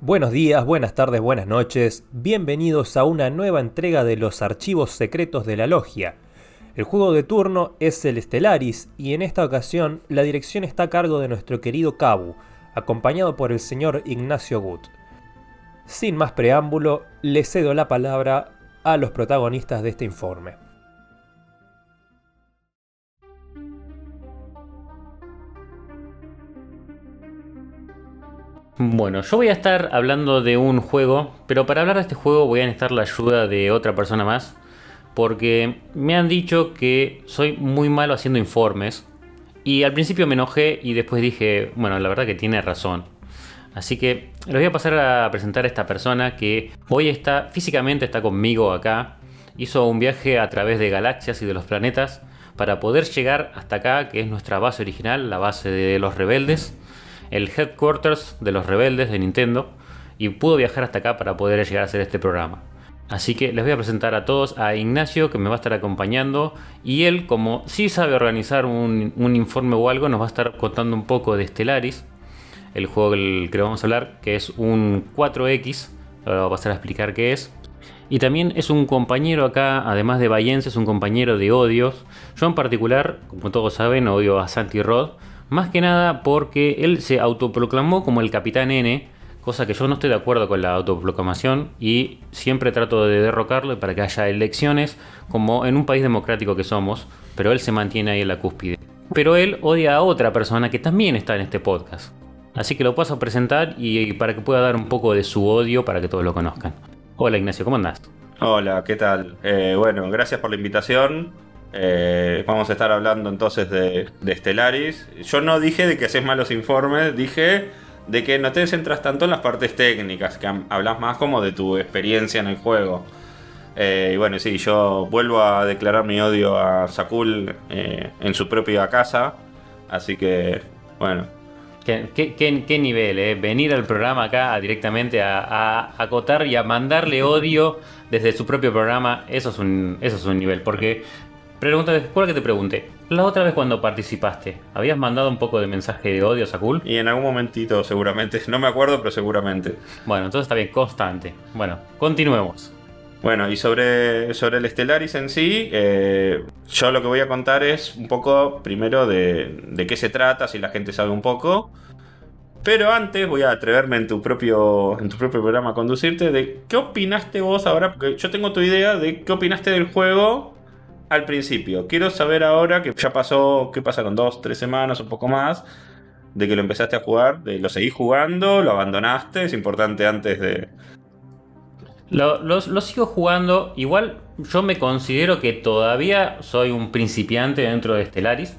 Buenos días, buenas tardes, buenas noches, bienvenidos a una nueva entrega de los archivos secretos de la logia. El juego de turno es el Stellaris y en esta ocasión la dirección está a cargo de nuestro querido Cabu, acompañado por el señor Ignacio Gut. Sin más preámbulo, le cedo la palabra a los protagonistas de este informe. Bueno, yo voy a estar hablando de un juego, pero para hablar de este juego voy a necesitar la ayuda de otra persona más, porque me han dicho que soy muy malo haciendo informes, y al principio me enojé y después dije, bueno, la verdad que tiene razón. Así que les voy a pasar a presentar a esta persona que hoy está, físicamente está conmigo acá, hizo un viaje a través de galaxias y de los planetas para poder llegar hasta acá, que es nuestra base original, la base de los rebeldes el headquarters de los rebeldes de Nintendo y pudo viajar hasta acá para poder llegar a hacer este programa. Así que les voy a presentar a todos a Ignacio que me va a estar acompañando y él como sí sabe organizar un, informe o algo nos va a estar contando un poco de Stellaris, el juego del que vamos a hablar que es un 4X, ahora voy a pasar a explicar qué es. Y también es un compañero acá, además de Bayense, es un compañero de odios. Yo en particular, como todos saben, odio a Santi Rod, más que nada porque él se autoproclamó como el Capitán N, cosa que yo no estoy de acuerdo con la autoproclamación y siempre trato de derrocarlo para que haya elecciones como en un país democrático que somos, pero él se mantiene ahí en la cúspide. Pero él odia a otra persona que también está en este podcast. Así que lo paso a presentar y para que pueda dar un poco de su odio para que todos lo conozcan. Hola Ignacio, ¿cómo andás? Hola, ¿qué tal? Eh, bueno, gracias por la invitación. Eh, vamos a estar hablando entonces de, de, Stellaris. Yo no dije de que haces malos informes, dije de que no te centras tanto en las partes técnicas, que hablas más como de tu experiencia en el juego. Eh, y bueno, sí, yo vuelvo a declarar mi odio a Sakul eh, en su propia casa. Así que, bueno. ¿Qué, nivel, eh? Venir al programa acá directamente a, a, acotar y a mandarle odio desde su propio programa, eso es un, eso es un nivel. Porque Pregunta, ¿cuál que te pregunté? La otra vez cuando participaste, ¿habías mandado un poco de mensaje de odio a Sakul? Y en algún momentito, seguramente. No me acuerdo, pero seguramente. Bueno, entonces está bien, constante. Bueno, continuemos. Bueno, y sobre, sobre el Stellaris en sí, eh, yo lo que voy a contar es un poco, primero, de, de qué se trata, si la gente sabe un poco. Pero antes voy a atreverme en tu propio, en tu propio programa a conducirte de qué opinaste vos ahora, porque yo tengo tu idea de qué opinaste del juego al principio. Quiero saber ahora que ya pasó, ¿qué pasaron? Dos, tres semanas, un poco más, de que lo empezaste a jugar, de lo seguís jugando, lo abandonaste, es importante antes de... Lo, sigo jugando, igual yo me considero que todavía soy un principiante dentro de Stellaris.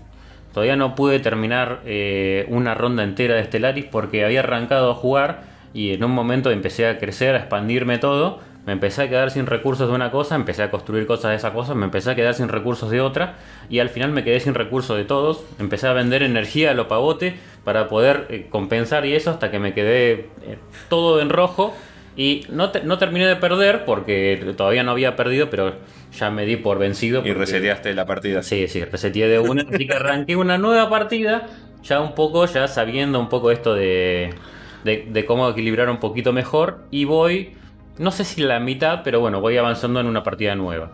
Todavía no pude terminar eh, una ronda entera de Stellaris porque había arrancado a jugar y en un momento empecé a crecer, a expandirme todo me empecé a quedar sin recursos de una cosa, empecé a construir cosas de esa cosa, me empecé a quedar sin recursos de otra y al final me quedé sin recursos de todos, empecé a vender energía a lo pavote para poder eh, compensar y eso hasta que me quedé eh, todo en rojo y no, no terminé de perder porque todavía no había perdido, pero ya me di por vencido. Y reseteaste la partida. Sí, sí, reseteé de una, así que arranqué una nueva partida, ya un poco, ya sabiendo un poco esto de, de cómo equilibrar un poquito mejor y voy no sé si la mitad, pero bueno, voy avanzando en una partida nueva.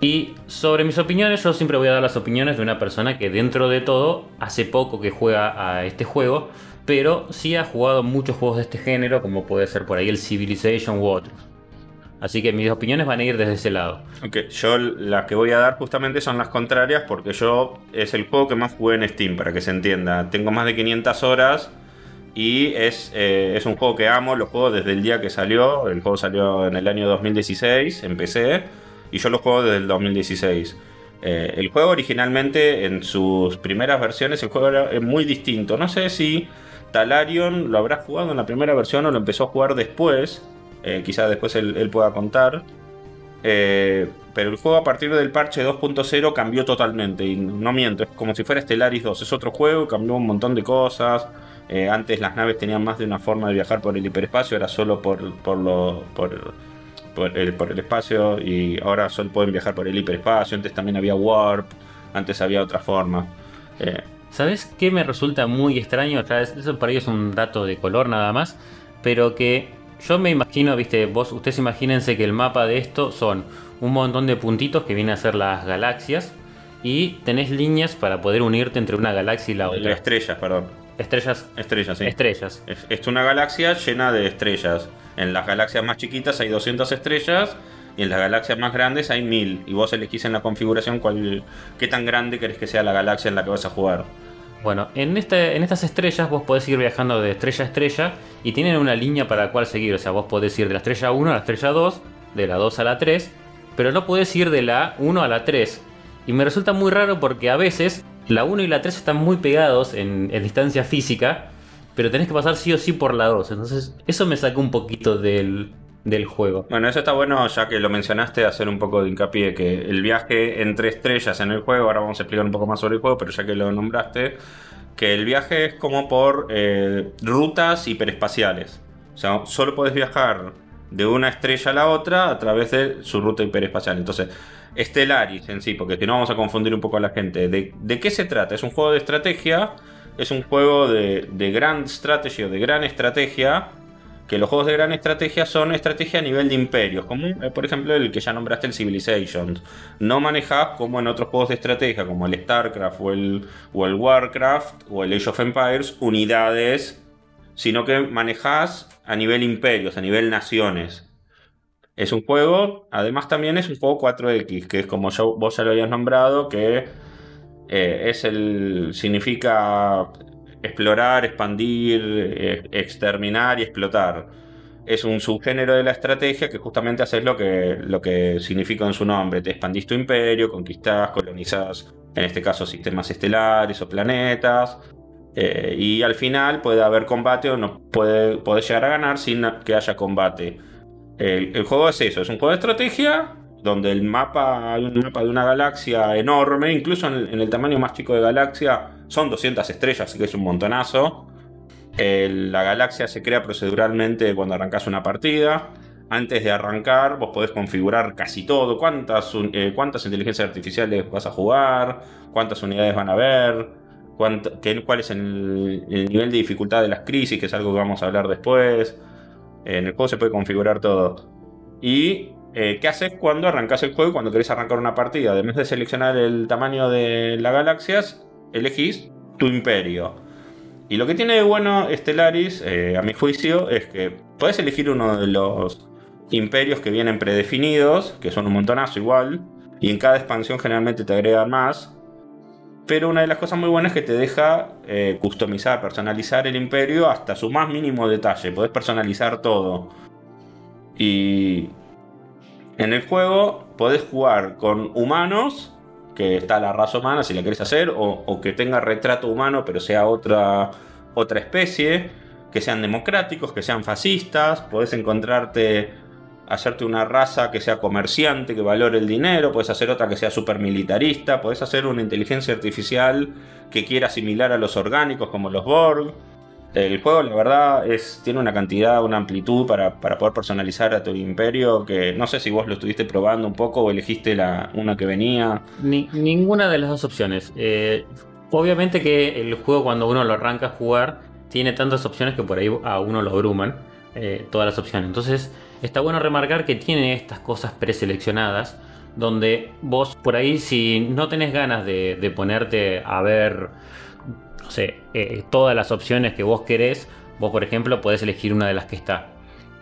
Y sobre mis opiniones, yo siempre voy a dar las opiniones de una persona que dentro de todo hace poco que juega a este juego, pero sí ha jugado muchos juegos de este género, como puede ser por ahí el Civilization u otros. Así que mis opiniones van a ir desde ese lado. Ok, yo las que voy a dar justamente son las contrarias porque yo es el juego que más jugué en Steam, para que se entienda. Tengo más de 500 horas y es, eh, es un juego que amo, lo juego desde el día que salió. El juego salió en el año 2016, empecé, y yo lo juego desde el 2016. Eh, el juego originalmente, en sus primeras versiones, el juego era muy distinto. No sé si Talarion lo habrá jugado en la primera versión o lo empezó a jugar después. Eh, quizás después él, pueda contar. pero el juego a partir del parche 2.0 cambió totalmente. Y no miento, es como si fuera Stellaris 2. Es otro juego, cambió un montón de cosas. Eh, antes las naves tenían más de una forma de viajar por el hiperespacio, era solo por, por, lo, por, por, el, por el espacio y ahora solo pueden viajar por el hiperespacio. Antes también había warp, antes había otra forma. Eh, ¿Sabes qué me resulta muy extraño? Eso para ellos es un dato de color nada más. pero que yo me imagino, viste, vos, ustedes imagínense que el mapa de esto son un montón de puntitos que vienen a ser las galaxias y tenés líneas para poder unirte entre una galaxia y la otra. Estrellas, perdón. Estrellas. Estrellas, sí. Estrellas. Es, es una galaxia llena de estrellas. En las galaxias más chiquitas hay 200 estrellas y en las galaxias más grandes hay 1000. Y vos elegís en la configuración cuál, qué tan grande querés que sea la galaxia en la que vas a jugar. Bueno, en, este, en estas estrellas vos podés ir viajando de estrella a estrella y tienen una línea para la cual seguir. O sea, vos podés ir de la estrella 1 a la estrella 2, de la 2 a la 3, pero no podés ir de la 1 a la 3. Y me resulta muy raro porque a veces la 1 y la 3 están muy pegados en, distancia física, pero tenés que pasar sí o sí por la 2. Entonces, eso me sacó un poquito del, del juego. Bueno, eso está bueno, ya que lo mencionaste, hacer un poco de hincapié que el viaje entre estrellas en el juego, ahora vamos a explicar un poco más sobre el juego, pero ya que lo nombraste, que el viaje es como por eh, rutas hiperespaciales. O sea, solo puedes viajar de una estrella a la otra a través de su ruta hiperespacial. Entonces, Stellaris en sí, porque si no vamos a confundir un poco a la gente. ¿De, qué se trata? Es un juego de estrategia, es un juego de, grand strategy o de gran estrategia que los juegos de gran estrategia son estrategia a nivel de imperios, como eh, por ejemplo el que ya nombraste, el Civilization. No manejas como en otros juegos de estrategia, como el StarCraft o el, o el Warcraft o el Age of Empires, unidades, sino que manejas a nivel imperios, a nivel naciones. Es un juego, además también es un juego 4X, que es como vos ya lo habías nombrado, que eh, es el. significa explorar, expandir, eh, exterminar y explotar. Es un subgénero de la estrategia que justamente haces lo que, lo que significa en su nombre. Te expandís tu imperio, conquistás, colonizás, en este caso, sistemas estelares o planetas. eh, y al final puede haber combate o no puede, podés llegar a ganar sin que haya combate. El, juego es eso, es un juego de estrategia donde el mapa, hay un mapa de una galaxia enorme, incluso en, el tamaño más chico de galaxia son 200 estrellas, así que es un montonazo. La galaxia se crea proceduralmente cuando arrancas una partida. Antes de arrancar, vos podés configurar casi todo. ¿Cuántas, eh, cuántas inteligencias artificiales vas a jugar? ¿Cuántas unidades van a haber? cuánto- qué- ¿Cuál es el, el nivel de dificultad de las crisis? Que es algo que vamos a hablar después. En el juego se puede configurar todo. Y eh, qué haces cuando arrancas el juego y cuando querés arrancar una partida. Además de seleccionar el tamaño de las galaxias, elegís tu imperio. Y lo que tiene de bueno Stellaris, eh, a mi juicio, es que puedes elegir uno de los imperios que vienen predefinidos, que son un montonazo igual, y en cada expansión generalmente te agregan más. Pero una de las cosas muy buenas es que te deja eh, customizar, personalizar el imperio hasta su más mínimo detalle. Podés personalizar todo. Y en el juego podés jugar con humanos, que está la raza humana si la querés hacer, o, que tenga retrato humano pero sea otra, otra especie, que sean democráticos, que sean fascistas, podés encontrarte, hacerte una raza que sea comerciante, que valore el dinero, podés hacer otra que sea super militarista, podés hacer una inteligencia artificial que quiera asimilar a los orgánicos como los Borg. El juego, la verdad, es, tiene una cantidad, una amplitud para, para poder personalizar a tu imperio que no sé si vos lo estuviste probando un poco o elegiste la, una que venía. Ni- ninguna de las dos opciones. Eh, obviamente que el juego cuando uno lo arranca a jugar tiene tantas opciones que por ahí a uno lo abruman eh, todas las opciones. Entonces está bueno remarcar que tiene estas cosas preseleccionadas donde vos por ahí si no tenés ganas de, ponerte a ver, no sé, eh, todas las opciones que vos querés, vos por ejemplo podés elegir una de las que está.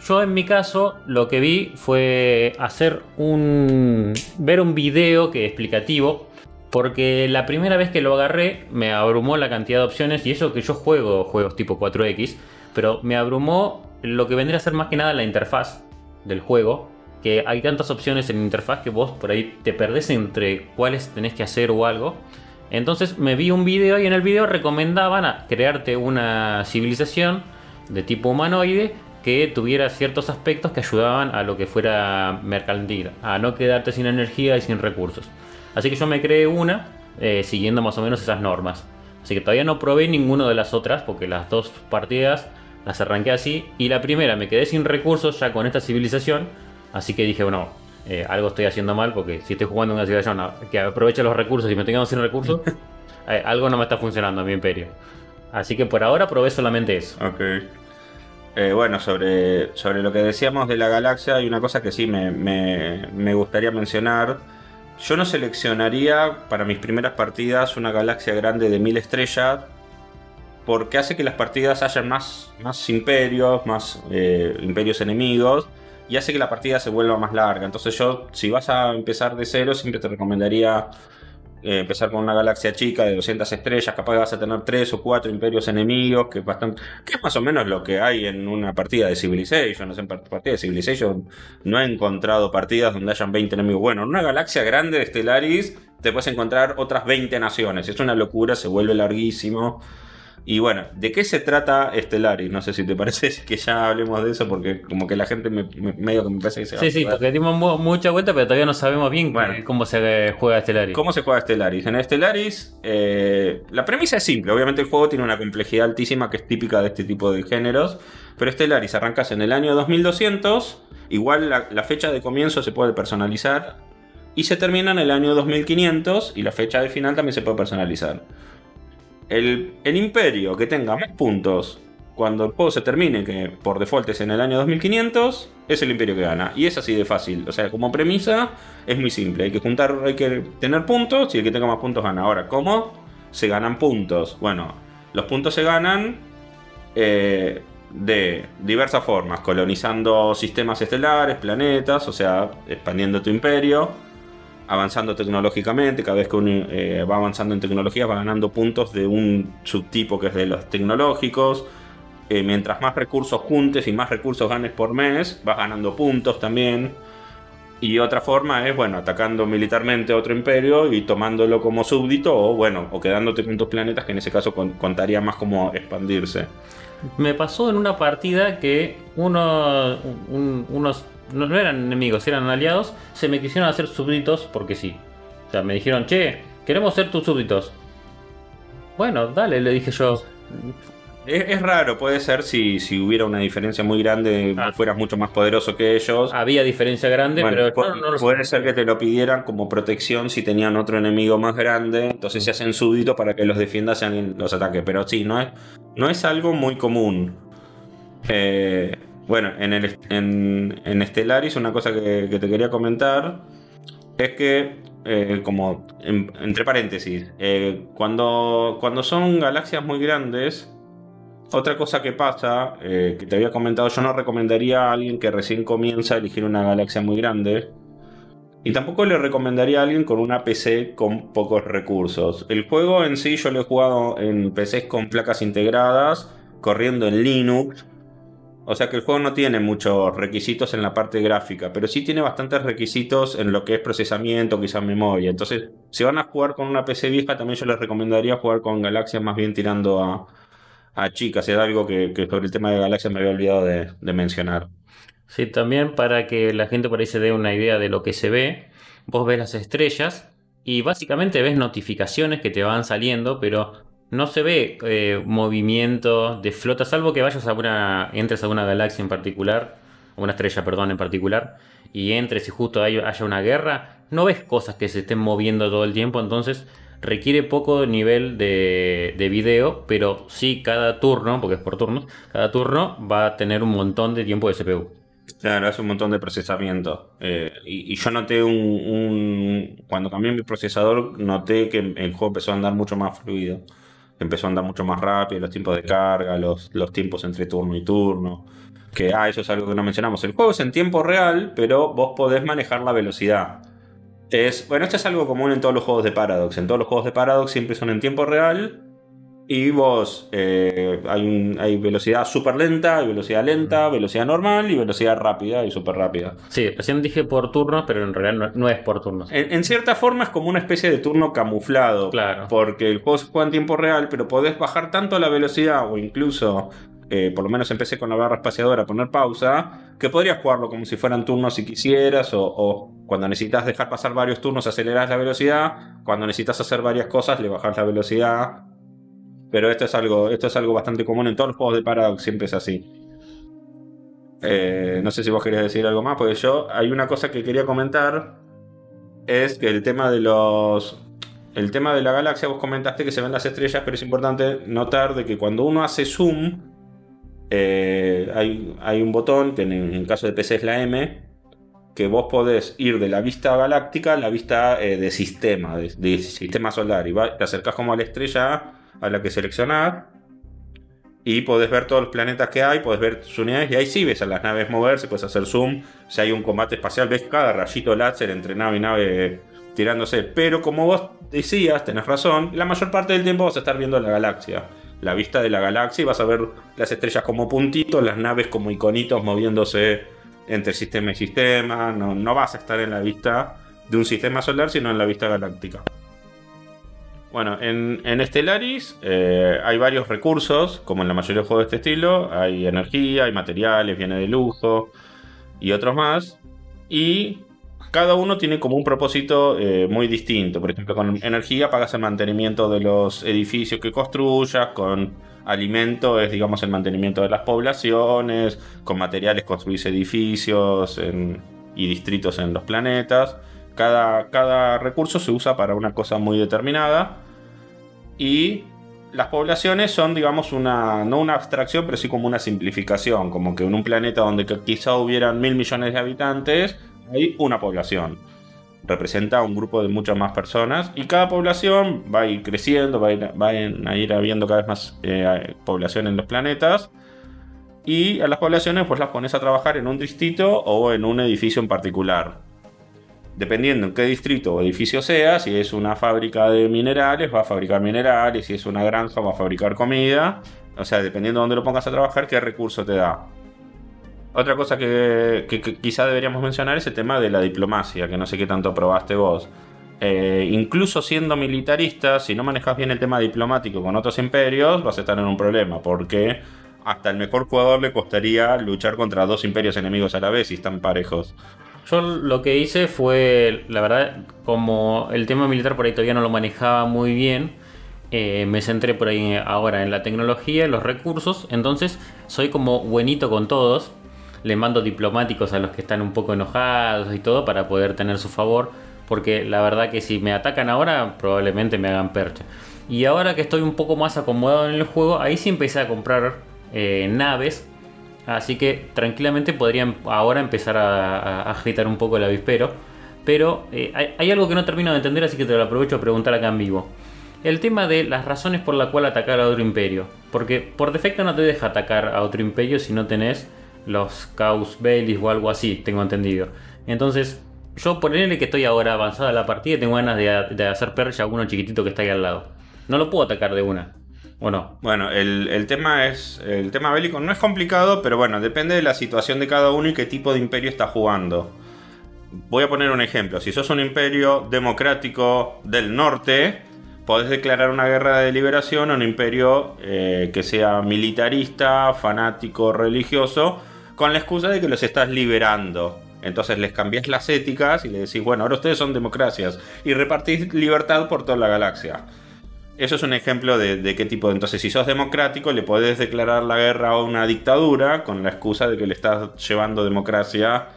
Yo en mi caso lo que vi fue hacer un. ver un video que explicativo. Porque la primera vez que lo agarré me abrumó la cantidad de opciones. Y eso que yo juego juegos tipo 4X. Pero me abrumó lo que vendría a ser más que nada la interfaz del juego. Que hay tantas opciones en la interfaz que vos por ahí te perdés entre cuáles tenés que hacer o algo. Entonces me vi un video y en el video recomendaban a crearte una civilización de tipo humanoide que tuviera ciertos aspectos que ayudaban a lo que fuera mercantil, a no quedarte sin energía y sin recursos. Así que yo me creé una eh, siguiendo más o menos esas normas. Así que todavía no probé ninguna de las otras porque las dos partidas las arranqué así y la primera me quedé sin recursos ya con esta civilización. Así que dije, bueno, eh, algo estoy haciendo mal porque si estoy jugando en una civilización que aproveche los recursos y me estoy quedando sin recursos, eh, algo no me está funcionando en mi imperio. Así que por ahora probé solamente eso. Ok. Eh, bueno, sobre, sobre lo que decíamos de la galaxia, hay una cosa que sí me, me, me gustaría mencionar. Yo no seleccionaría para mis primeras partidas una galaxia grande de mil estrellas porque hace que las partidas hayan más, más imperios, más eh, imperios enemigos y hace que la partida se vuelva más larga. Entonces yo, si vas a empezar de cero, siempre te recomendaría eh, empezar con una galaxia chica de 200 estrellas, capaz vas a tener 3 o 4 imperios enemigos, que bastante, que es más o menos lo que hay en una partida de Civilization. En partida de Civilization no he encontrado partidas donde hayan 20 enemigos. Bueno, en una galaxia grande de Stellaris te puedes encontrar otras 20 naciones. Es una locura, se vuelve larguísimo. Y bueno, ¿de qué se trata Stellaris? No sé si te parece que ya hablemos de eso, porque como que la gente me, medio que me parece que se va Sí, sí, porque dimos mucha vuelta, pero todavía no sabemos bien cómo se juega Stellaris. ¿Cómo se juega Stellaris? En Stellaris, eh, la premisa es simple. Obviamente el juego tiene una complejidad altísima que es típica de este tipo de géneros. Pero Stellaris arrancas en el año 2200. Igual la, la fecha de comienzo se puede personalizar. Y se termina en el año 2500. Y la fecha de final también se puede personalizar. El, imperio que tenga más puntos cuando el juego se termine, que por default es en el año 2500, es el imperio que gana. Y es así de fácil. O sea, como premisa es muy simple. Hay que juntar, hay que tener puntos y el que tenga más puntos gana. Ahora, ¿cómo se ganan puntos? Bueno, los puntos se ganan eh, de diversas formas. Colonizando sistemas estelares, planetas, o sea, expandiendo tu imperio avanzando tecnológicamente, cada vez que uno eh, va avanzando en tecnología va ganando puntos de un subtipo que es de los tecnológicos. Eh, mientras más recursos juntes y más recursos ganes por mes, vas ganando puntos también. Y otra forma es, bueno, atacando militarmente a otro imperio y tomándolo como súbdito o, bueno, o quedándote con tus planetas que en ese caso contaría más como expandirse. Me pasó en una partida que uno, unos no, eran enemigos, eran aliados, se me quisieron hacer súbditos porque sí. O sea, me dijeron, che, queremos ser tus súbditos. Bueno, dale, le dije yo. Es, raro, puede ser si, si, hubiera una diferencia muy grande, ah. fueras mucho más poderoso que ellos. Había diferencia grande, pero puede ser que te lo pidieran como protección si tenían otro enemigo más grande. Entonces se hacen súbditos para que los defiendas y los ataques. Pero sí, no es, no es algo muy común. Eh, bueno, en, el, en, Stellaris una cosa que, te quería comentar es que, eh, como entre paréntesis, eh, cuando, cuando son galaxias muy grandes, otra cosa que pasa, eh, que te había comentado, yo no recomendaría a alguien que recién comienza a elegir una galaxia muy grande. Y tampoco le recomendaría a alguien con una PC con pocos recursos. El juego en sí yo lo he jugado en PCs con placas integradas, corriendo en Linux o sea que el juego no tiene muchos requisitos en la parte gráfica, pero sí tiene bastantes requisitos en lo que es procesamiento, quizás memoria. Entonces, si van a jugar con una PC vieja, también yo les recomendaría jugar con Galaxia más bien tirando a, a chicas. Es algo que, sobre el tema de Galaxia me había olvidado de, de mencionar. Sí, también para que la gente por ahí se dé una idea de lo que se ve, vos ves las estrellas y básicamente ves notificaciones que te van saliendo, pero no se ve eh, movimiento de flota, salvo que vayas a una, entres a una galaxia en particular, una estrella, perdón, en particular, y entres y justo haya una guerra, no ves cosas que se estén moviendo todo el tiempo, entonces requiere poco nivel de, de video, pero sí cada turno, porque es por turnos, cada turno va a tener un montón de tiempo de CPU. Claro, hace un montón de procesamiento. Eh, y, yo noté un, Cuando cambié mi procesador, noté que el juego empezó a andar mucho más fluido empezó a andar mucho más rápido, los tiempos de carga, los, los tiempos entre turno y turno. Que, ah, eso es algo que no mencionamos. El juego es en tiempo real, pero vos podés manejar la velocidad. Es, bueno, esto es algo común en todos los juegos de Paradox. En todos los juegos de Paradox siempre son en tiempo real y vos, eh, hay, hay, velocidad súper lenta, hay velocidad lenta, velocidad normal y velocidad rápida y súper rápida. Sí, recién dije por turnos, pero en realidad no, es por turnos. En, cierta forma es como una especie de turno camuflado. Claro. Porque el juego se juega en tiempo real, pero podés bajar tanto la velocidad o incluso, eh, por lo menos empecé con la barra espaciadora, poner pausa, que podrías jugarlo como si fueran turnos si quisieras o, o cuando necesitas dejar pasar varios turnos aceleras la velocidad, cuando necesitas hacer varias cosas le bajas la velocidad pero esto es algo, esto es algo bastante común en todos los juegos de Paradox, siempre es así. Eh, no sé si vos querías decir algo más, porque yo hay una cosa que quería comentar. Es que el tema de los. El tema de la galaxia, vos comentaste que se ven las estrellas, pero es importante notar de que cuando uno hace zoom, eh, hay, hay, un botón, que en, en, caso de PC es la M, que vos podés ir de la vista galáctica a la vista eh, de sistema, de, sistema solar. Y te acercás como a la estrella a la que seleccionás. Y podés ver todos los planetas que hay, podés ver sus unidades. Y ahí sí ves a las naves moverse, puedes hacer zoom. Si hay un combate espacial, ves cada rayito láser entre nave y nave tirándose. Pero como vos decías, tenés razón, la mayor parte del tiempo vas a estar viendo la galaxia. La vista de la galaxia y vas a ver las estrellas como puntitos, las naves como iconitos moviéndose entre sistema y sistema. No, vas a estar en la vista de un sistema solar, sino en la vista galáctica. Bueno, en, en Stellaris eh, hay varios recursos, como en la mayoría de juegos de este estilo. Hay energía, hay materiales, viene de lujo y otros más. Y cada uno tiene como un propósito eh, muy distinto. Por ejemplo, con energía pagas el mantenimiento de los edificios que construyas, con alimento es, digamos, el mantenimiento de las poblaciones, con materiales construís edificios y distritos en los planetas. Cada, cada recurso se usa para una cosa muy determinada y las poblaciones son, digamos, una, no una abstracción, pero sí como una simplificación, como que en un planeta donde quizá hubieran mil millones de habitantes, hay una población. Representa un grupo de muchas más personas y cada población va a ir creciendo, va a ir, a, ir habiendo cada vez más eh, población en los planetas. Y a las poblaciones pues las pones a trabajar en un distrito o en un edificio en particular. Dependiendo en qué distrito o edificio sea, si es una fábrica de minerales, va a fabricar minerales, si es una granja, va a fabricar comida. O sea, dependiendo de dónde lo pongas a trabajar, qué recurso te da. Otra cosa que, quizá deberíamos mencionar es el tema de la diplomacia, que no sé qué tanto probaste vos. Eh, incluso siendo militarista, si no manejas bien el tema diplomático con otros imperios, vas a estar en un problema, porque hasta el mejor jugador le costaría luchar contra dos imperios enemigos a la vez y están parejos. Yo lo que hice fue, la verdad, como el tema militar por ahí todavía no lo manejaba muy bien, eh, me centré por ahí ahora en la tecnología, los recursos, entonces soy como buenito con todos, le mando diplomáticos a los que están un poco enojados y todo para poder tener su favor. Porque la verdad que si me atacan ahora, probablemente me hagan percha. Y ahora que estoy un poco más acomodado en el juego, ahí sí empecé a comprar eh, naves. Así que tranquilamente podrían ahora empezar a, agitar un poco el avispero. Pero eh, hay, algo que no termino de entender, así que te lo aprovecho a preguntar acá en vivo. El tema de las razones por las cuales atacar a otro imperio. Porque por defecto no te deja atacar a otro imperio si no tenés los Caos Baileys o algo así, tengo entendido. Entonces, yo ponerle que estoy ahora avanzada la partida y tengo ganas de, hacer percha a uno chiquitito que está ahí al lado. No lo puedo atacar de una. ¿O no? Bueno, el, tema es. El tema bélico no es complicado, pero bueno, depende de la situación de cada uno y qué tipo de imperio está jugando. Voy a poner un ejemplo. Si sos un imperio democrático del norte, podés declarar una guerra de liberación a un imperio eh, que sea militarista, fanático, religioso con la excusa de que los estás liberando. Entonces les cambias las éticas y le decís, bueno, ahora ustedes son democracias y repartís libertad por toda la galaxia. Eso es un ejemplo de, qué tipo de... Entonces, si sos democrático, le podés declarar la guerra a una dictadura con la excusa de que le estás llevando democracia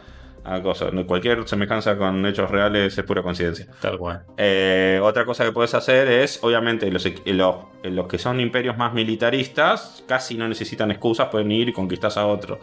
a cosas. Cualquier semejanza con hechos reales es pura coincidencia. Tal cual. Eh, otra cosa que puedes hacer es, obviamente, los, los, los que son imperios más militaristas casi no necesitan excusas, pueden ir y conquistas a otro.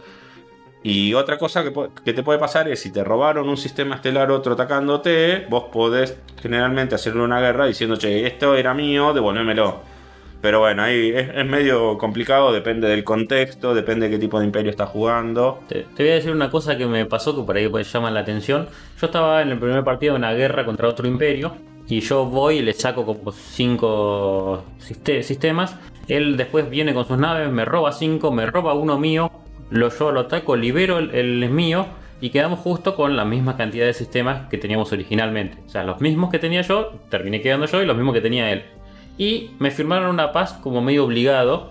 Y otra cosa que, te puede pasar es si te robaron un sistema estelar otro atacándote, vos podés generalmente hacerle una guerra diciendo, che, esto era mío, devolvémelo. Pero bueno, ahí es, medio complicado, depende del contexto, depende de qué tipo de imperio estás jugando. Te, voy a decir una cosa que me pasó que por ahí pues, llama la atención. Yo estaba en el primer partido de una guerra contra otro imperio y yo voy y le saco como cinco sistemas. Él después viene con sus naves, me roba cinco, me roba uno mío, lo yo lo ataco, libero el, mío y quedamos justo con la misma cantidad de sistemas que teníamos originalmente. O sea, los mismos que tenía yo, terminé quedando yo y los mismos que tenía él. Y me firmaron una paz como medio obligado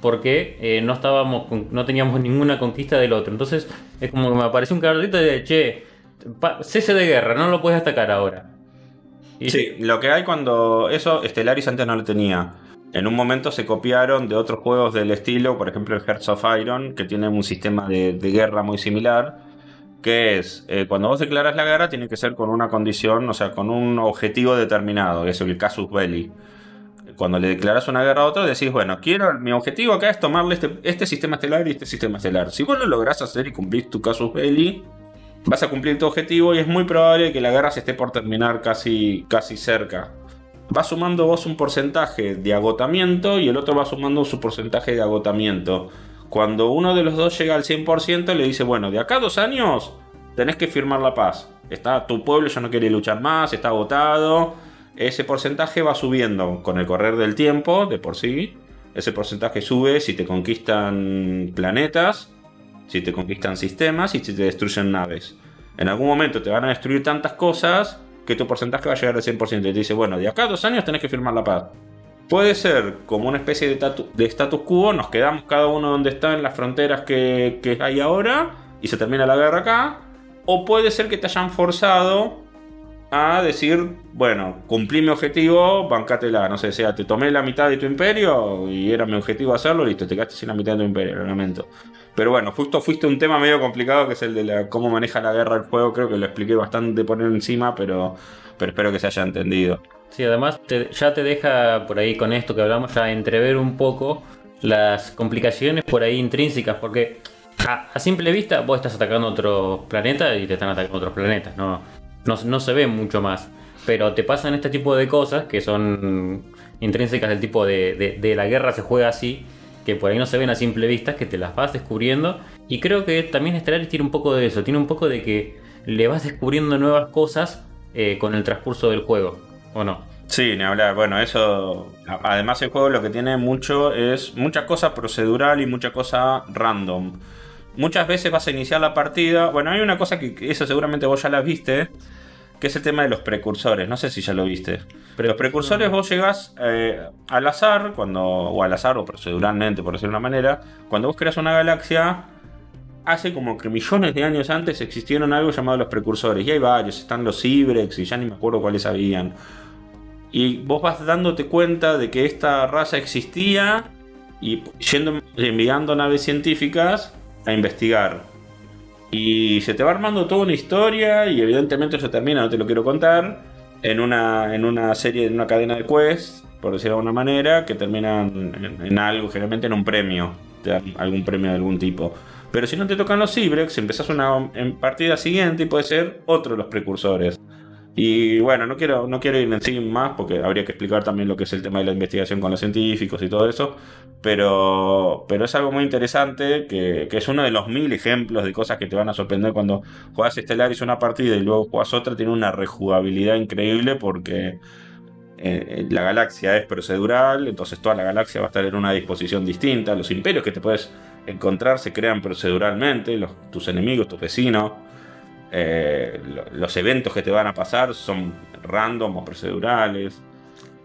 porque eh, no estábamos no teníamos ninguna conquista del otro. Entonces es como que me apareció un carrito de che, cese de guerra, no lo puedes atacar ahora. sí, lo que hay cuando eso Stellaris antes no lo tenía. En un momento se copiaron de otros juegos del estilo, por ejemplo Hearts of Iron, que tiene un sistema de, guerra muy similar, que es, eh, cuando vos declaras la guerra tiene que ser con una condición, o sea, con un objetivo determinado, que es el casus belli. cuando le declaras una guerra a otro, decís, bueno, quiero, mi objetivo acá es tomarle este, este sistema estelar y este sistema estelar. Si vos lo lográs hacer y cumplís tu casus belli, vas a cumplir tu objetivo y es muy probable que la guerra se esté por terminar casi, casi cerca. Vas sumando vos un porcentaje de agotamiento y el otro va sumando su porcentaje de agotamiento. Cuando uno de los dos llega al 100%, le dice, bueno, de acá a dos años tenés que firmar la paz. Está, tu pueblo ya no quiere luchar más, está agotado. Ese porcentaje va subiendo con el correr del tiempo, de por sí. Ese porcentaje sube si te conquistan planetas, si te conquistan sistemas y si te destruyen naves. En algún momento te van a destruir tantas cosas que tu porcentaje va a llegar al 100%. Y te dice, bueno, de acá a dos años tenés que firmar la paz. Puede ser como una especie de, de status quo, nos quedamos cada uno donde está en las fronteras que, que hay ahora y se termina la guerra acá. O puede ser que te hayan forzado a decir, bueno, cumplí mi objetivo, bancátela, no sé, sea, te tomé la mitad de tu imperio y era mi objetivo hacerlo, listo, te quedaste sin la mitad de tu imperio, lo lamento. Pero bueno, justo fuiste un tema medio complicado que es el de la, cómo maneja la guerra el juego, creo que lo expliqué bastante por encima, pero, pero espero que se haya entendido. Sí, además ya te deja por ahí con esto que hablamos, ya entrever un poco las complicaciones por ahí intrínsecas, porque a, simple vista vos estás atacando otro planeta y te están atacando otros planetas, no, no, se ve mucho más. Pero te pasan este tipo de cosas que son intrínsecas del tipo de, de, la guerra se juega así, que por ahí no se ven a simple vista, que te las vas descubriendo. Y creo que también Stellaris tiene un poco de eso, tiene un poco de que le vas descubriendo nuevas cosas eh, con el transcurso del juego, ¿o no? Sí, ni hablar. Bueno, eso. Además, el juego lo que tiene mucho es mucha cosa procedural y mucha cosa random muchas veces vas a iniciar la partida. Bueno, hay una cosa que, eso seguramente vos ya la viste, que es el tema de los precursores. No sé si ya lo viste. Pero los precursores vos llegás eh, al azar, cuando, o al azar o proceduralmente, por decirlo de una manera, cuando vos creas una galaxia, hace como que millones de años antes existieron algo llamado los precursores. Y hay varios, están los Ibrex y ya ni me acuerdo cuáles habían. Y vos vas dándote cuenta de que esta raza existía y yendo, enviando naves científicas a investigar. Y se te va armando toda una historia y evidentemente eso termina, no te lo quiero contar, en una, en una serie, en una cadena de quests, por decirlo de alguna manera, que terminan en, algo, generalmente en un premio, algún premio de algún tipo. Pero si no te tocan los Ibrex, empezás una en partida siguiente y puede ser otro de los precursores. Y bueno, no quiero, no quiero ir en sí más porque habría que explicar también lo que es el tema de la investigación con los científicos y todo eso. Pero, pero es algo muy interesante que, es uno de los mil ejemplos de cosas que te van a sorprender cuando juegas Stellaris una partida y luego juegas otra. Tiene una rejugabilidad increíble porque eh, la galaxia es procedural, entonces toda la galaxia va a estar en una disposición distinta. Los imperios que te puedes encontrar se crean proceduralmente, los, tus enemigos, tus vecinos. Eh, los eventos que te van a pasar son random o procedurales.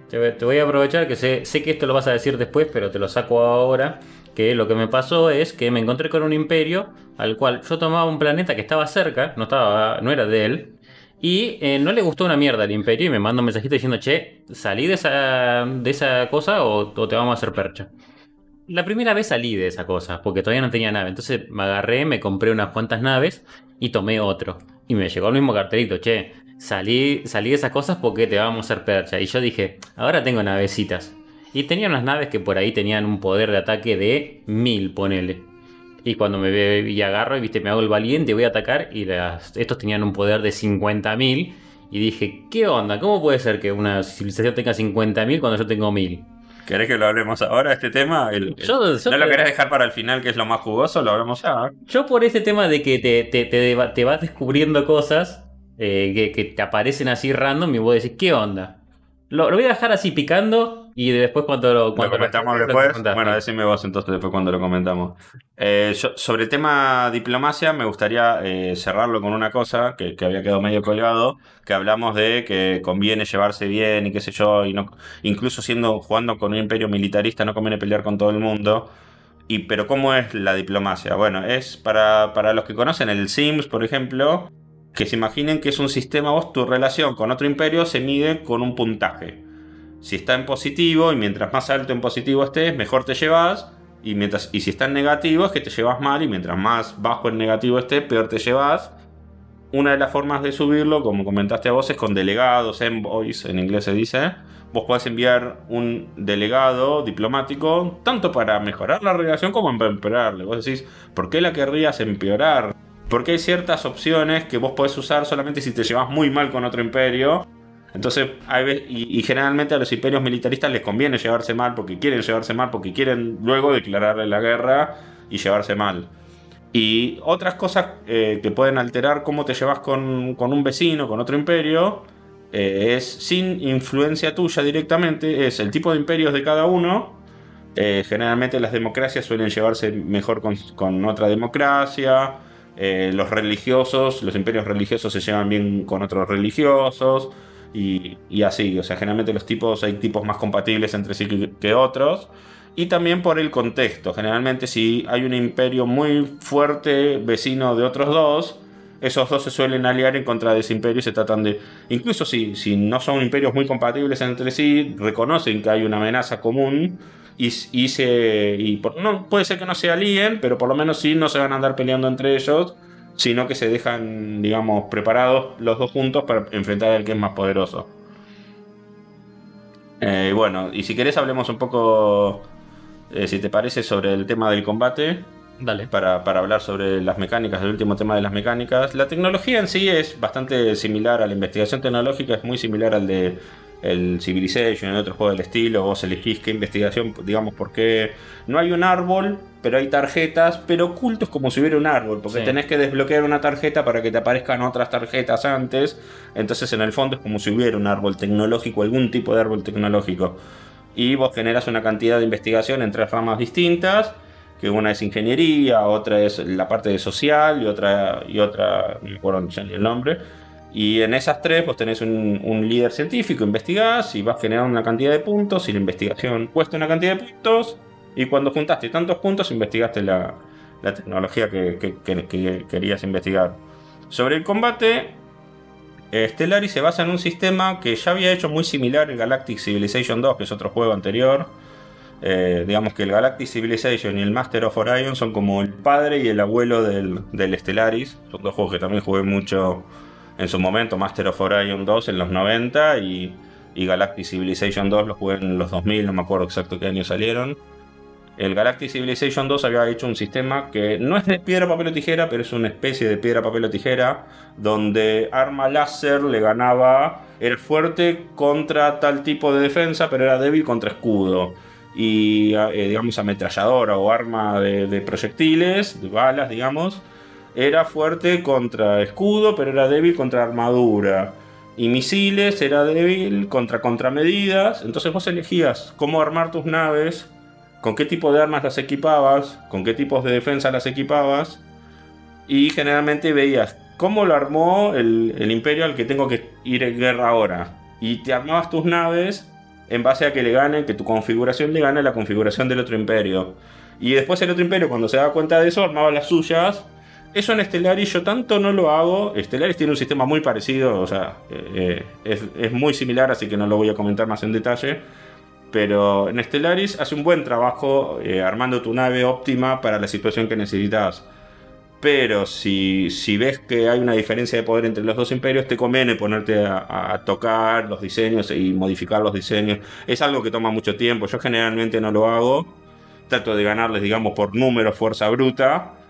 Te, voy a aprovechar que sé, que esto lo vas a decir después, pero te lo saco ahora. Que lo que me pasó es que me encontré con un imperio al cual yo tomaba un planeta que estaba cerca, no, estaba, no era de él, y eh, no le gustó una mierda al imperio y me manda un mensajito diciendo, che, salí de esa, de esa cosa o, o, te vamos a hacer percha. La primera vez salí de esa cosa, porque todavía no tenía nave. Entonces me agarré, me compré unas cuantas naves y tomé otro. Y me llegó el mismo cartelito, che, salí, salí de esas cosas porque te vamos a hacer percha. Y yo dije, ahora tengo navecitas. Y tenía unas naves que por ahí tenían un poder de ataque de mil, ponele. Y cuando me ve y agarro y viste, me hago el valiente, voy a atacar. Y estos tenían un poder de 50.000. Y dije, ¿qué onda? ¿Cómo puede ser que una civilización tenga 50.000 cuando yo tengo 1000? ¿Querés que lo hablemos ahora, este tema? ¿No lo querés dejar para el final, que es lo más jugoso? Lo hablamos ya. Yo por ese tema de que te, te, vas descubriendo cosas eh, que, te aparecen así random y vos decís, ¿qué onda? Lo, voy a dejar así picando y después cuando lo, comentamos después. bueno, decime vos entonces después cuando lo comentamos. Eh, sobre el tema diplomacia me gustaría eh, cerrarlo con una cosa que, había quedado medio colgado, que hablamos de que conviene llevarse bien y qué sé yo, y no, incluso siendo jugando con un imperio militarista no conviene pelear con todo el mundo. Y, pero ¿cómo es la diplomacia? Bueno, es para, para los que conocen el Sims, por ejemplo, que se imaginen que es un sistema, vos tu relación con otro imperio se mide con un puntaje. Si está en positivo y mientras más alto en positivo estés, mejor te llevas. Y, mientras, y si está en negativo es que te llevas mal y mientras más bajo en negativo estés, peor te llevas. Una de las formas de subirlo, como comentaste a vos, es con delegados, envoys, en inglés se dice, vos podés enviar un delegado diplomático tanto para mejorar la relación como para empeorarle. Vos decís, ¿por qué la querrías empeorar? Porque hay ciertas opciones que vos podés usar solamente si te llevas muy mal con otro imperio. Entonces, hay y, y, generalmente a los imperios militaristas les conviene llevarse mal porque quieren llevarse mal, porque quieren luego declararle la guerra y llevarse mal. Y otras cosas eh, que pueden alterar cómo te llevas con, con un vecino, con otro imperio, eh, es sin influencia tuya directamente, es el tipo de imperios de cada uno. Eh, generalmente las democracias suelen llevarse mejor con, otra democracia. Los religiosos, los imperios religiosos se llevan bien con otros religiosos. Y, así, o sea, generalmente los tipos, hay tipos más compatibles entre sí que, que otros. Y también por el contexto. Generalmente si hay un imperio muy fuerte vecino de otros dos, esos dos se suelen aliar en contra de ese imperio y se tratan de, incluso si, si no son imperios muy compatibles entre sí, reconocen que hay una amenaza común y, y se, y no, puede ser que no se alíen, pero por lo menos sí no se van a andar peleando entre ellos, sino que se dejan, digamos, preparados los dos juntos para enfrentar al que es más poderoso. Eh, bueno, y si querés hablemos un poco, eh, si te parece, sobre el tema del combate. Para, hablar sobre las mecánicas, el último tema de las mecánicas. La tecnología en sí es bastante similar a la investigación tecnológica, es muy similar al de el Civilization y otros juegos del estilo. Vos elegís qué investigación, digamos, porque no hay un árbol, pero hay tarjetas, pero ocultos como si hubiera un árbol, porque tenés que desbloquear una tarjeta para que te aparezcan otras tarjetas antes. Entonces, en el fondo es como si hubiera un árbol tecnológico, algún tipo de árbol tecnológico. Y vos generas una cantidad de investigación en tres ramas distintas que una es ingeniería, otra es la parte de social y otra, y otra no me acuerdo ni el nombre. Y en esas tres vos tenés un, líder científico, investigás y vas generando una cantidad de puntos y la investigación cuesta una cantidad de puntos y cuando juntaste tantos puntos investigaste la, tecnología que, que, querías investigar. Sobre el combate, Stellaris se basa en un sistema que ya había hecho muy similar en Galactic Civilization 2, que es otro juego anterior, eh, digamos que el Galactic Civilization y el Master of Orion son como el padre y el abuelo del, del Stellaris. Son dos juegos que también jugué mucho en su momento. Master of Orion 2 en los 90 y, y Galactic Civilization 2 los jugué en los 2000, no me acuerdo exacto qué año salieron. El Galactic Civilization 2 había hecho un sistema que no es de piedra, papel o tijera, pero es una especie de piedra, papel o tijera, donde arma láser le ganaba, era fuerte contra tal tipo de defensa, pero era débil contra escudo y eh, digamos ametralladora o arma de, proyectiles, de balas, digamos, era fuerte contra escudo, pero era débil contra armadura. Y misiles era débil contra contramedidas. Entonces vos elegías cómo armar tus naves, con qué tipo de armas las equipabas, con qué tipos de defensa las equipabas. Y generalmente veías cómo lo armó el, imperio al que tengo que ir en guerra ahora. Y te armabas tus naves en base a que le gane, que tu configuración le gane la configuración del otro imperio. Y después el otro imperio, cuando se da cuenta de eso, armaba las suyas. Eso en Stellaris yo tanto no lo hago. Stellaris tiene un sistema muy parecido, o sea, eh, es, muy similar, así que no lo voy a comentar más en detalle. Pero en Stellaris hace un buen trabajo eh, armando tu nave óptima para la situación que necesitas. Pero si, ves que hay una diferencia de poder entre los dos imperios, te conviene ponerte a, tocar los diseños y modificar los diseños. Es algo que toma mucho tiempo. Yo generalmente no lo hago. Trato de ganarles, digamos, por número, fuerza bruta.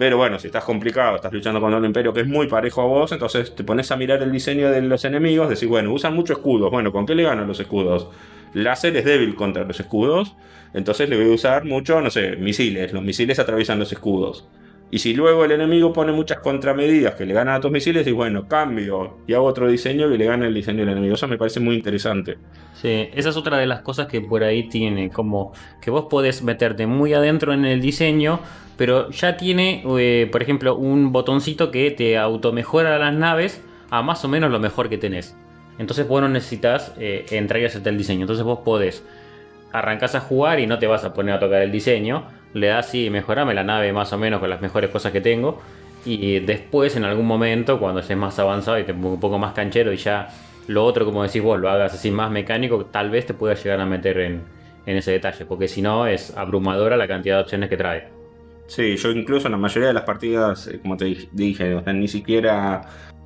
Pero bueno, si estás complicado, estás luchando contra un imperio que es muy parejo a vos, entonces te pones a mirar el diseño de los enemigos, decís, bueno, usan muchos escudos. Bueno, ¿con qué le ganan los escudos? Láser es débil contra los escudos, entonces le voy a usar mucho, no sé, misiles. Los misiles atraviesan los escudos. Y si luego el enemigo pone muchas contramedidas que le ganan a tus misiles, y bueno, cambio y hago otro diseño que le gane el diseño del enemigo. Eso me parece muy interesante. Sí, esa es otra de las cosas que por ahí tiene, como que vos podés meterte muy adentro en el diseño, pero ya tiene, eh, por ejemplo, un botoncito que te automejora las naves a más o menos lo mejor que tenés. Entonces vos no necesitas eh, entrar y hacerte el diseño. Entonces vos podés, arrancás a jugar y no te vas a poner a tocar el diseño le das así, mejorame la nave más o menos con las mejores cosas que tengo. Y después, en algún momento, cuando estés más avanzado y te un poco más canchero y ya lo otro, como decís vos, lo hagas así más mecánico, tal vez te puedas llegar a meter en, ese detalle, porque si no es abrumadora la cantidad de opciones que trae. Sí, yo incluso en la mayoría de las partidas, eh, como te dije, ni siquiera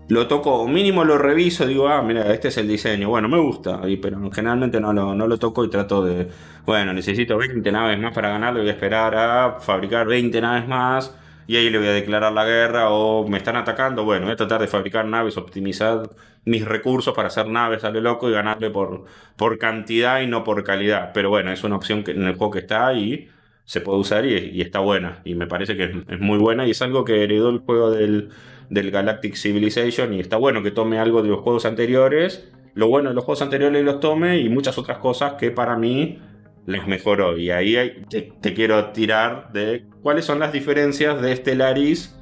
lo toco, mínimo lo reviso, digo, ah, mira, este es el diseño, bueno, me gusta, pero generalmente no lo, no lo toco y trato de, bueno, necesito 20 naves más para ganarlo, voy a esperar a fabricar 20 naves más y ahí le voy a declarar la guerra o me están atacando, bueno, voy a tratar de fabricar naves, optimizar mis recursos para hacer naves a lo loco y ganarle por, por cantidad y no por calidad, pero bueno, es una opción que en el juego que está y se puede usar y, está buena y me parece que es muy buena y es algo que heredó el juego del del Galactic Civilization y está bueno que tome algo de los juegos anteriores, lo bueno de los juegos anteriores los tome y muchas otras cosas que para mí les mejoró. Y ahí te, quiero tirar de cuáles son las diferencias de Stellaris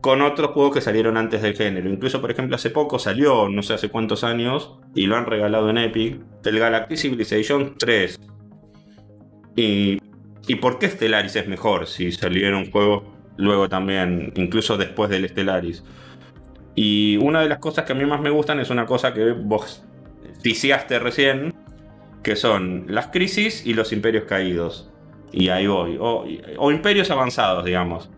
con otros juegos que salieron antes del género. Incluso, por ejemplo, hace poco salió, no sé hace cuántos años, y lo han regalado en Epic, el Galactic Civilization 3. Y, ¿Y por qué Stellaris es mejor si salieron juegos luego también, incluso después del Stellaris. Y una de las cosas que a mí más me gustan es una cosa que vos ticiaste recién, que son las crisis y los imperios caídos. Y ahí voy. O, imperios avanzados, digamos.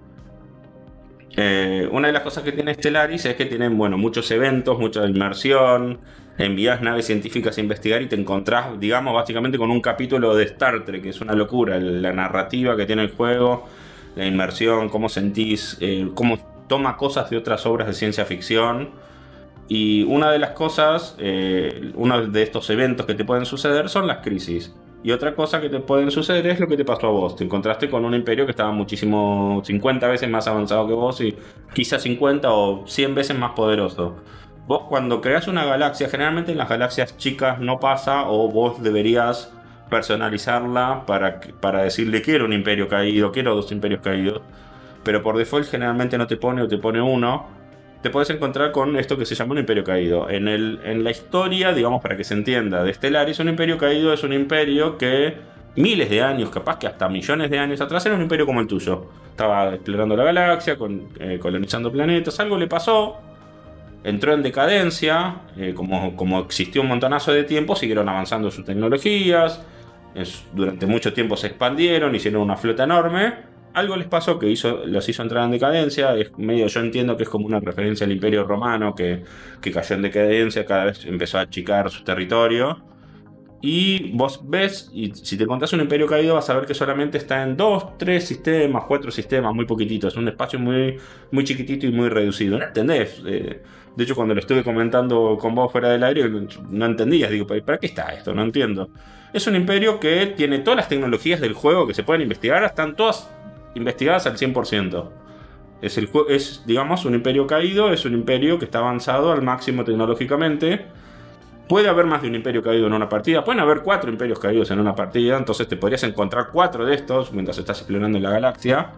Eh, una de las cosas que tiene Stellaris es que tienen, bueno, muchos eventos, mucha inmersión. Envías naves científicas a investigar y te encontrás, digamos, básicamente con un capítulo de Star Trek, que es una locura. La narrativa que tiene el juego la inmersión, cómo sentís, eh, cómo toma cosas de otras obras de ciencia ficción. Y una de las cosas, eh, uno de estos eventos que te pueden suceder son las crisis. Y otra cosa que te pueden suceder es lo que te pasó a vos. Te encontraste con un imperio que estaba muchísimo, 50 veces más avanzado que vos y quizás 50 o 100 veces más poderoso. Vos cuando creas una galaxia, generalmente en las galaxias chicas no pasa o vos deberías personalizarla para, para decirle quiero un imperio caído, quiero dos imperios caídos. Pero por default generalmente no te pone o te pone uno. Te puedes encontrar con esto que se llama un imperio caído. En, el, en la historia, digamos para que se entienda, de Stellaris, un imperio caído es un imperio que miles de años, capaz que hasta millones de años atrás, era un imperio como el tuyo. Estaba explorando la galaxia, eh, colonizando planetas, algo le pasó, entró en decadencia, eh, como, como existió un montonazo de tiempo, siguieron avanzando sus tecnologías, durante mucho tiempo se expandieron, hicieron una flota enorme. Algo les pasó que hizo, los hizo entrar en decadencia. Es medio, yo entiendo que es como una referencia al Imperio Romano que, cayó en decadencia, cada vez empezó a achicar su territorio. Y vos ves, y si te contás un imperio caído, vas a ver que solamente está en dos, tres sistemas, cuatro sistemas, muy poquititos. Es un espacio muy, muy chiquitito y muy reducido. ¿No entendés? Eh, de hecho, cuando lo estuve comentando con vos fuera del aire, no entendías. Digo, ¿para qué está esto? No entiendo. Es un imperio que tiene todas las tecnologías del juego que se pueden investigar, están todas investigadas al 100%. Es, es, digamos, un imperio caído, es un imperio que está avanzado al máximo tecnológicamente. Puede haber más de un imperio caído en una partida, pueden haber cuatro imperios caídos en una partida, entonces te podrías encontrar cuatro de estos mientras estás explorando la galaxia.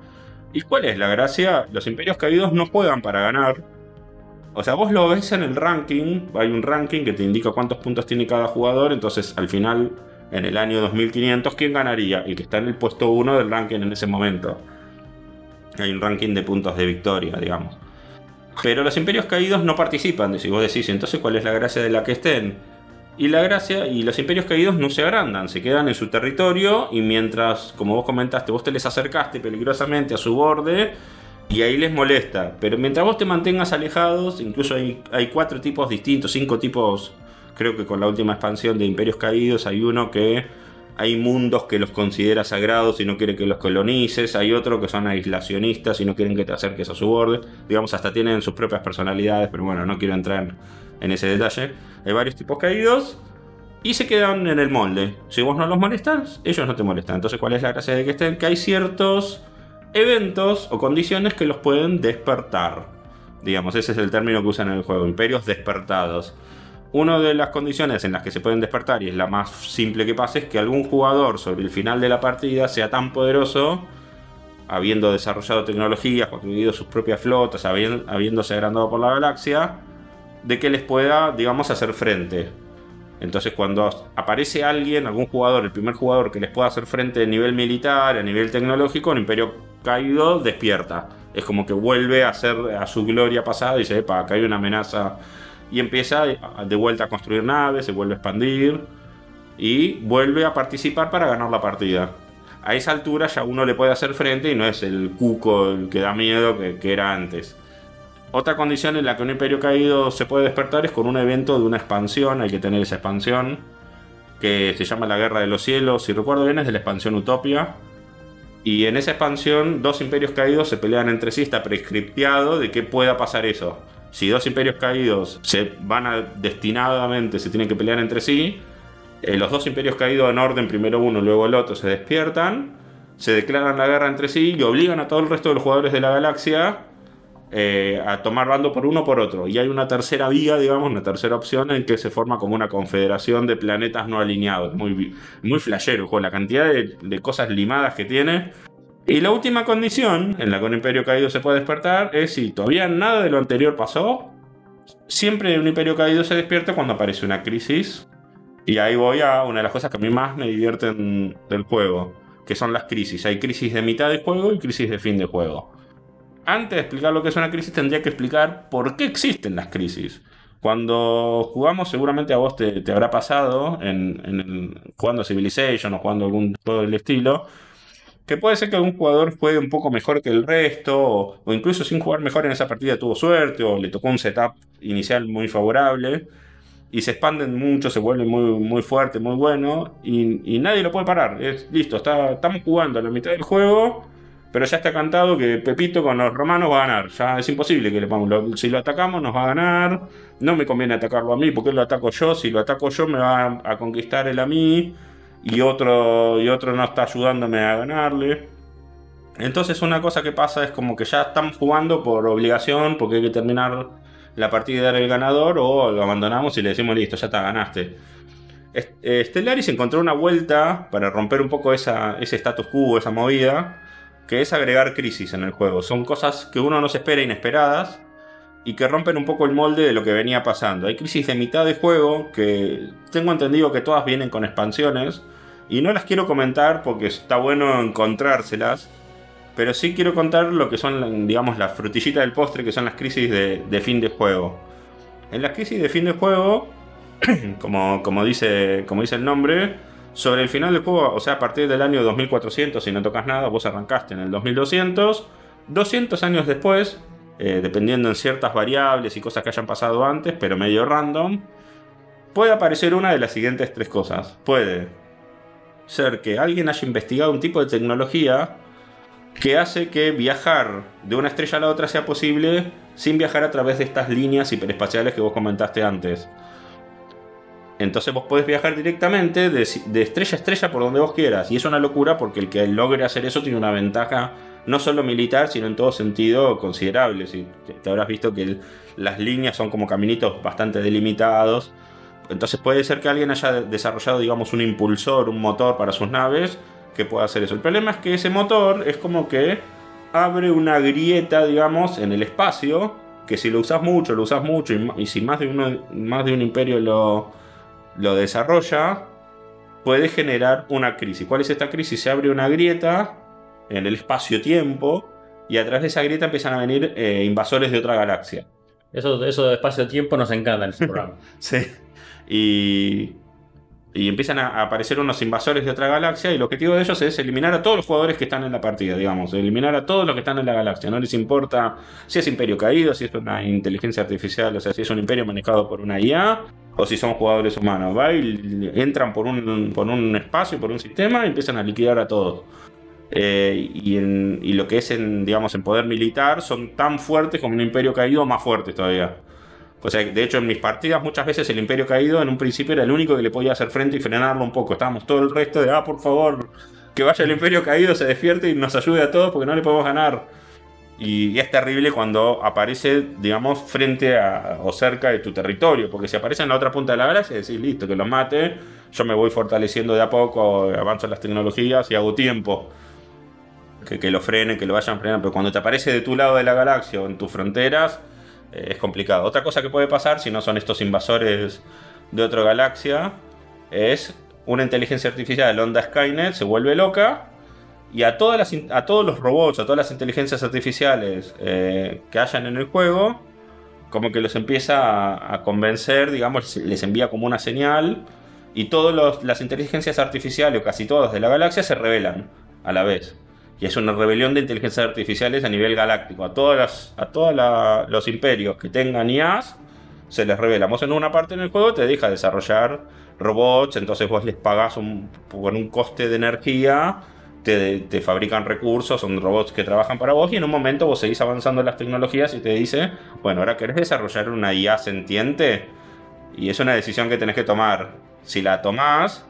¿Y cuál es la gracia? Los imperios caídos no juegan para ganar. O sea, vos lo ves en el ranking, hay un ranking que te indica cuántos puntos tiene cada jugador, entonces al final en el año 2500, ¿quién ganaría? El que está en el puesto 1 del ranking en ese momento. Hay un ranking de puntos de victoria, digamos. Pero los imperios caídos no participan, si vos decís, entonces ¿cuál es la gracia de la que estén? Y la gracia, y los imperios caídos no se agrandan, se quedan en su territorio y mientras, como vos comentaste, vos te les acercaste peligrosamente a su borde y ahí les molesta. Pero mientras vos te mantengas alejados, incluso hay, cuatro tipos distintos, cinco tipos creo que con la última expansión de Imperios Caídos hay uno que hay mundos que los considera sagrados y no quiere que los colonices, hay otro que son aislacionistas y no quieren que te acerques a su borde, digamos hasta tienen sus propias personalidades, pero bueno, no quiero entrar en ese detalle. Hay varios tipos caídos y se quedan en el molde. Si vos no los molestas, ellos no te molestan. Entonces, ¿cuál es la gracia de que estén? Que hay ciertos eventos o condiciones que los pueden despertar. Digamos, ese es el término que usan en el juego, imperios despertados. Una de las condiciones en las que se pueden despertar, y es la más simple que pasa, es que algún jugador sobre el final de la partida sea tan poderoso, habiendo desarrollado tecnologías, construido sus propias flotas, habiéndose agrandado por la galaxia, de que les pueda, digamos, hacer frente. Entonces cuando aparece alguien, algún jugador, el primer jugador que les pueda hacer frente a nivel militar, a nivel tecnológico, el imperio caído despierta. Es como que vuelve a ser a su gloria pasada y dice, epa, acá hay una amenaza y empieza de vuelta a construir naves, se vuelve a expandir y vuelve a participar para ganar la partida. A esa altura ya uno le puede hacer frente y no es el cuco el que da miedo que, era antes. Otra condición en la que un imperio caído se puede despertar es con un evento de una expansión, hay que tener esa expansión, que se llama la Guerra de los Cielos, si recuerdo bien es de la expansión Utopia. Y en esa expansión dos imperios caídos se pelean entre sí, está prescripteado de que pueda pasar eso. Si dos imperios caídos se van a destinadamente, se tienen que pelear entre sí, eh, los dos imperios caídos en orden, primero uno, luego el otro, se despiertan, se declaran la guerra entre sí y obligan a todo el resto de los jugadores de la galaxia eh, a tomar bando por uno o por otro. Y hay una tercera vía, digamos, una tercera opción en que se forma como una confederación de planetas no alineados. Muy, muy flashero, con la cantidad de, de cosas limadas que tiene. Y la última condición en la que un imperio caído se puede despertar es si todavía nada de lo anterior pasó, siempre un imperio caído se despierta cuando aparece una crisis. Y ahí voy a una de las cosas que a mí más me divierten del juego, que son las crisis. Hay crisis de mitad de juego y crisis de fin de juego antes de explicar lo que es una crisis, tendría que explicar por qué existen las crisis. Cuando jugamos, seguramente a vos te, habrá pasado, en, jugando Civilization o jugando algún juego del estilo, que puede ser que algún jugador juegue un poco mejor que el resto, o, incluso sin jugar mejor en esa partida tuvo suerte, o le tocó un setup inicial muy favorable, y se expanden mucho, se vuelven muy, muy fuerte, muy bueno, y, nadie lo puede parar. Listo, está, estamos jugando a la mitad del juego pero ya está cantado que Pepito con los romanos va a ganar. Ya es imposible que le pongamos. Si lo atacamos, nos va a ganar. No me conviene atacarlo a mí, porque lo ataco yo. Si lo ataco yo, me va a conquistar él a mí. Y otro, y otro no está ayudándome a ganarle. Entonces, una cosa que pasa es como que ya estamos jugando por obligación, porque hay que terminar la partida y dar el ganador, o lo abandonamos y le decimos listo, ya está, ganaste. Eh, Stellaris encontró una vuelta para romper un poco ese status quo, esa movida que es agregar crisis en el juego. Son cosas que uno no se espera inesperadas y que rompen un poco el molde de lo que venía pasando. Hay crisis de mitad de juego que tengo entendido que todas vienen con expansiones y no las quiero comentar porque está bueno encontrárselas. Pero sí quiero contar lo que son, digamos, la frutillita del postre, que son las crisis de, fin de juego. En las crisis de fin de juego, como, como, dice, como dice el nombre, sobre el final del juego, o sea, a partir del año 2400, si no tocas nada, vos arrancaste en el 2200. 200 años después, eh, dependiendo en ciertas variables y cosas que hayan pasado antes, pero medio random, puede aparecer una de las siguientes tres cosas. Puede ser que alguien haya investigado un tipo de tecnología que hace que viajar de una estrella a la otra sea posible sin viajar a través de estas líneas hiperespaciales que vos comentaste antes. Entonces vos podés viajar directamente de, estrella a estrella por donde vos quieras. Y es una locura porque el que logre hacer eso tiene una ventaja no solo militar, sino en todo sentido considerable. Si te habrás visto que las líneas son como caminitos bastante delimitados. Entonces puede ser que alguien haya desarrollado, digamos, un impulsor, un motor para sus naves que pueda hacer eso. El problema es que ese motor es como que abre una grieta, digamos, en el espacio, que si lo usas mucho, lo usas mucho, y, si más de, más de un imperio lo, lo desarrolla, puede generar una crisis. ¿Cuál es esta crisis? Se abre una grieta en el espacio-tiempo y a través de esa grieta empiezan a venir eh, invasores de otra galaxia. Eso, eso de espacio-tiempo nos encanta en este programa. sí. Y y empiezan a aparecer unos invasores de otra galaxia y el objetivo de ellos es eliminar a todos los jugadores que están en la partida, digamos, eliminar a todos los que están en la galaxia. No les importa si es imperio caído, si es una inteligencia artificial, o sea, si es un imperio manejado por una IA o si son jugadores humanos. Va y entran por un, por un espacio, por un sistema y empiezan a liquidar a todos. Eh, y, en, lo que es en, digamos, en poder militar son tan fuertes como un imperio caído, más fuertes todavía. O sea, de hecho, en mis partidas muchas veces el Imperio Caído en un principio era el único que le podía hacer frente y frenarlo un poco. Estábamos todo el resto de, ah, por favor, que vaya el Imperio Caído, se despierte y nos ayude a todos porque no le podemos ganar. Y, es terrible cuando aparece, digamos, frente a, o cerca de tu territorio. Porque si aparece en la otra punta de la galaxia, decís, listo, que lo mate. Yo me voy fortaleciendo de a poco, avanzo las tecnologías y hago tiempo. Que, que lo frenen, que lo vayan frenando. Pero cuando te aparece de tu lado de la galaxia o en tus fronteras, eh, es complicado. Otra cosa que puede pasar, si no son estos invasores de otra galaxia, es una inteligencia artificial, Onda Skynet, se vuelve loca y a, todas las, a todos los robots, a todas las inteligencias artificiales eh, que hayan en el juego, como que los empieza a, convencer, digamos, les envía como una señal y todas las inteligencias artificiales, o casi todas de la galaxia, se revelan a la vez. Y es una rebelión de inteligencias artificiales a nivel galáctico. A todos a los imperios que tengan IAs se les revela. Vos en una parte en el juego te deja desarrollar robots, entonces vos les pagás un, por un coste de energía, te, fabrican recursos, son robots que trabajan para vos y en un momento vos seguís avanzando en las tecnologías y te dice, bueno, ahora querés desarrollar una IA sentiente y es una decisión que tenés que tomar. Si la tomás,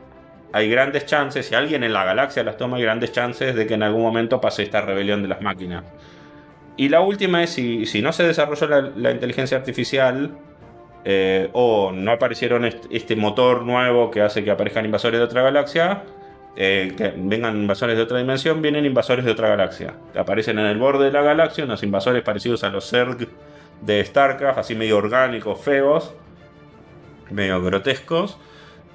hay grandes chances, si alguien en la galaxia las toma, hay grandes chances de que en algún momento pase esta rebelión de las máquinas. Y la última es, si, no se desarrolló la, inteligencia artificial, eh, o no aparecieron este motor nuevo que hace que aparezcan invasores de otra galaxia, eh, que vengan invasores de otra dimensión, vienen invasores de otra galaxia. Aparecen en el borde de la galaxia unos invasores parecidos a los Zerg de StarCraft, así medio orgánicos, feos, medio grotescos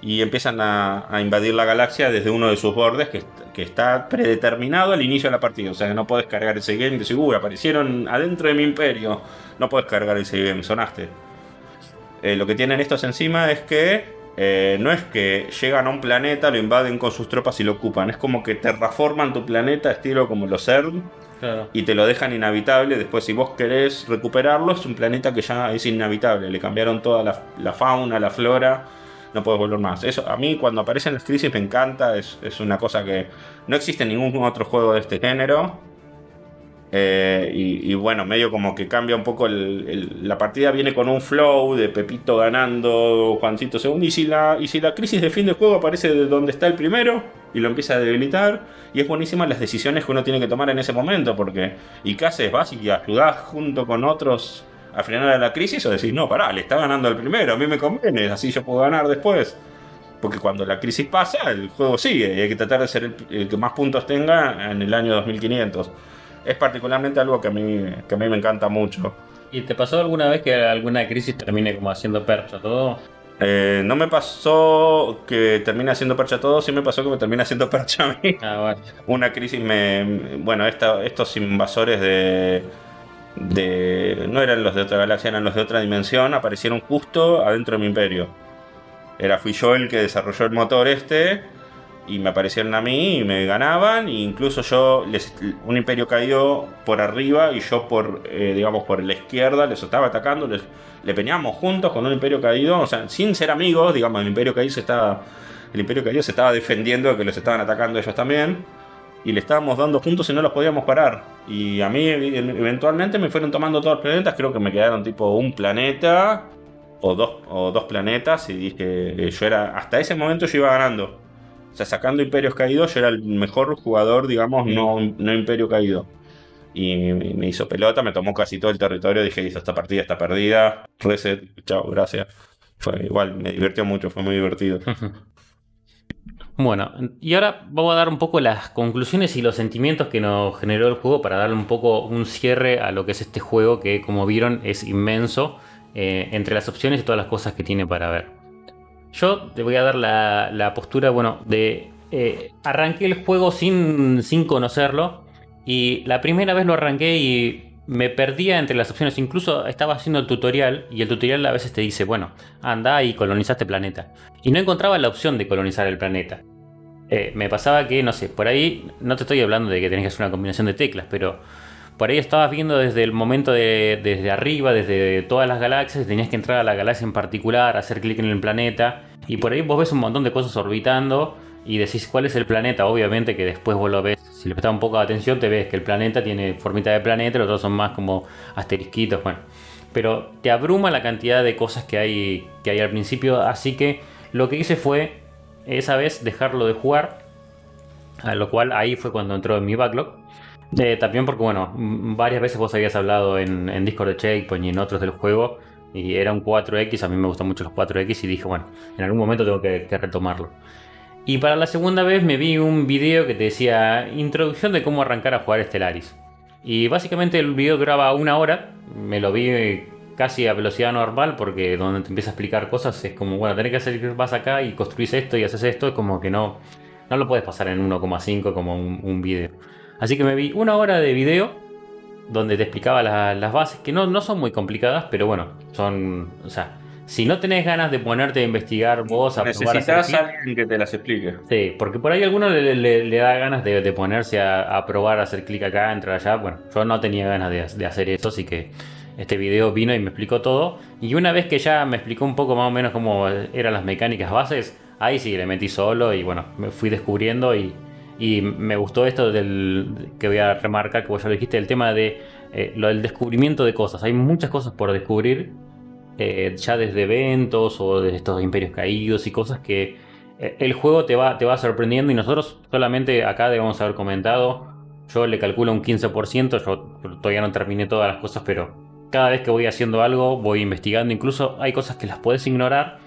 y empiezan a, invadir la galaxia desde uno de sus bordes que, está predeterminado al inicio de la partida. O sea que no puedes cargar ese game de seguro. Aparecieron adentro de mi imperio. No puedes cargar ese game, sonaste. Eh, lo que tienen estos encima es que eh, no es que llegan a un planeta, lo invaden con sus tropas y lo ocupan. Es como que terraforman tu planeta, estilo como los CERN. Y te lo dejan inhabitable. Después, si vos querés recuperarlo, es un planeta que ya es inhabitable. Le cambiaron toda la, la fauna, la flora no puedo volver más. Eso a mí cuando aparecen las crisis me encanta, es, una cosa que no existe en ningún otro juego de este género. Eh, y, bueno, medio como que cambia un poco la partida, viene con un flow de Pepito ganando, Juancito segundo, y si, la, y crisis de fin de juego aparece de donde está el primero y lo empieza a debilitar, y es buenísima las decisiones que uno tiene que tomar en ese momento, porque haces, vas y ayudás junto con otros a frenar a la crisis o decir, no, pará, le está ganando el primero, a mí me conviene, así yo puedo ganar después. Porque cuando la crisis pasa, el juego sigue y hay que tratar de ser el, que más puntos tenga en el año 2500. Es particularmente algo que a mí, que a mí me encanta mucho. ¿Y te pasó alguna vez que alguna crisis termine como haciendo percha todo? Eh, no me pasó que termine haciendo percha todo, sí me pasó que me termine haciendo percha a mí. Ah, Una crisis me. Bueno, estos invasores de de. No eran los de otra galaxia, eran los de otra dimensión, aparecieron justo adentro de mi imperio. Era, fui yo el que desarrolló el motor este. Y me aparecieron a mí y me ganaban. E incluso yo, les, un imperio caído por arriba y yo por, eh, digamos, por la izquierda les estaba atacando. Les, le peñamos juntos con un imperio caído. O sea, sin ser amigos, digamos, el imperio caído se estaba. El imperio caído se estaba defendiendo de que los estaban atacando ellos también y le estábamos dando puntos y no los podíamos parar. Y a mí eventualmente me fueron tomando todos los planetas, creo que me quedaron tipo un planeta o dos, o dos planetas y dije, eh, yo era, hasta ese momento yo iba ganando. Sea, sacando Imperios Caídos, yo era el mejor jugador, digamos, no, no Imperio Caído. Y me hizo pelota, me tomó casi todo el territorio, dije, listo, esta partida está perdida, reset, chao, gracias. Fue igual, me divirtió mucho, fue muy divertido. Bueno, y ahora vamos a dar un poco las conclusiones y los sentimientos que nos generó el juego para darle un poco un cierre a lo que es este juego que como vieron es inmenso eh, entre las opciones y todas las cosas que tiene para ver. Yo te voy a dar la, postura, bueno, de... Eh, arranqué el juego sin, sin conocerlo y la primera vez lo arranqué y me perdía entre las opciones. Incluso estaba haciendo el tutorial y el tutorial a veces te dice, bueno, anda y coloniza este planeta. Y no encontraba la opción de colonizar el planeta. Eh, me pasaba que, no sé, por ahí, no te estoy hablando de que tenés que hacer una combinación de teclas, pero por ahí estabas viendo desde el momento de, desde arriba, desde todas las galaxias, tenías que entrar a la galaxia en particular, hacer clic en el planeta, y por ahí vos ves un montón de cosas orbitando y decís cuál es el planeta, obviamente que después vos lo ves, si le prestás un poco de atención te ves que el planeta tiene formita de planeta, los otros son más como asterisquitos, bueno. Pero te abruma la cantidad de cosas que hay, que hay al principio, así que lo que hice fue esa vez dejarlo de jugar, a lo cual ahí fue cuando entró en mi backlog. Eh, también porque, bueno, varias veces vos habías hablado en, en Discord de Checkpoint y en otros del juego, y era un 4X, a mí me gustan mucho los 4X, y dije, bueno, en algún momento tengo que, retomarlo. Y para la segunda vez me vi un video que te decía introducción de cómo arrancar a jugar Stellaris. Y básicamente el video duraba una hora, me lo vi casi a velocidad normal, porque donde te empieza a explicar cosas es como, bueno, tenés que hacer, vas acá y construís esto y haces esto, es como que no, no lo puedes pasar en 1,5 como un, un, video. Así que me vi una hora de video donde te explicaba las bases, que no, no son muy complicadas, pero bueno, son, o sea, si no tenés ganas de ponerte a investigar vos, a Necesitas a alguien que te las explique. Sí, porque por ahí a alguno le, le- le da ganas de, de ponerse a, a probar, a hacer clic acá, entrar allá. Bueno, yo no tenía ganas de, de hacer eso, así que este video vino y me explicó todo. Y una vez que ya me explicó un poco más o menos cómo eran las mecánicas bases, ahí sí le metí solo y bueno, me fui descubriendo y, y me gustó esto del que voy a remarcar, que vos ya lo dijiste, el tema de eh, lo del descubrimiento de cosas. Hay muchas cosas por descubrir eh, ya desde eventos o de estos imperios caídos y cosas que eh, el juego te va, te va sorprendiendo y nosotros solamente acá debemos haber comentado, yo le calculo un 15%, yo todavía no terminé todas las cosas, pero cada vez que voy haciendo algo voy investigando, incluso hay cosas que las puedes ignorar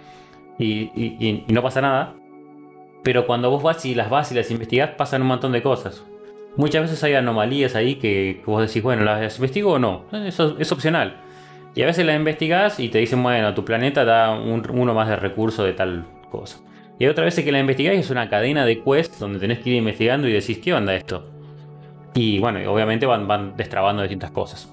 y no pasa nada, pero cuando vos vas y las vas y las investigás pasan un montón de cosas. Muchas veces hay anomalías ahí que, vos decís, bueno, ¿las investigo o no? Eso es opcional. Y a veces la investigás y te dicen, bueno, tu planeta da un- uno más de recurso de tal cosa. Y hay otras veces que la investigás y es una cadena de quests donde tenés que ir investigando y decís, ¿qué onda esto? Y bueno, obviamente van, van destrabando distintas cosas.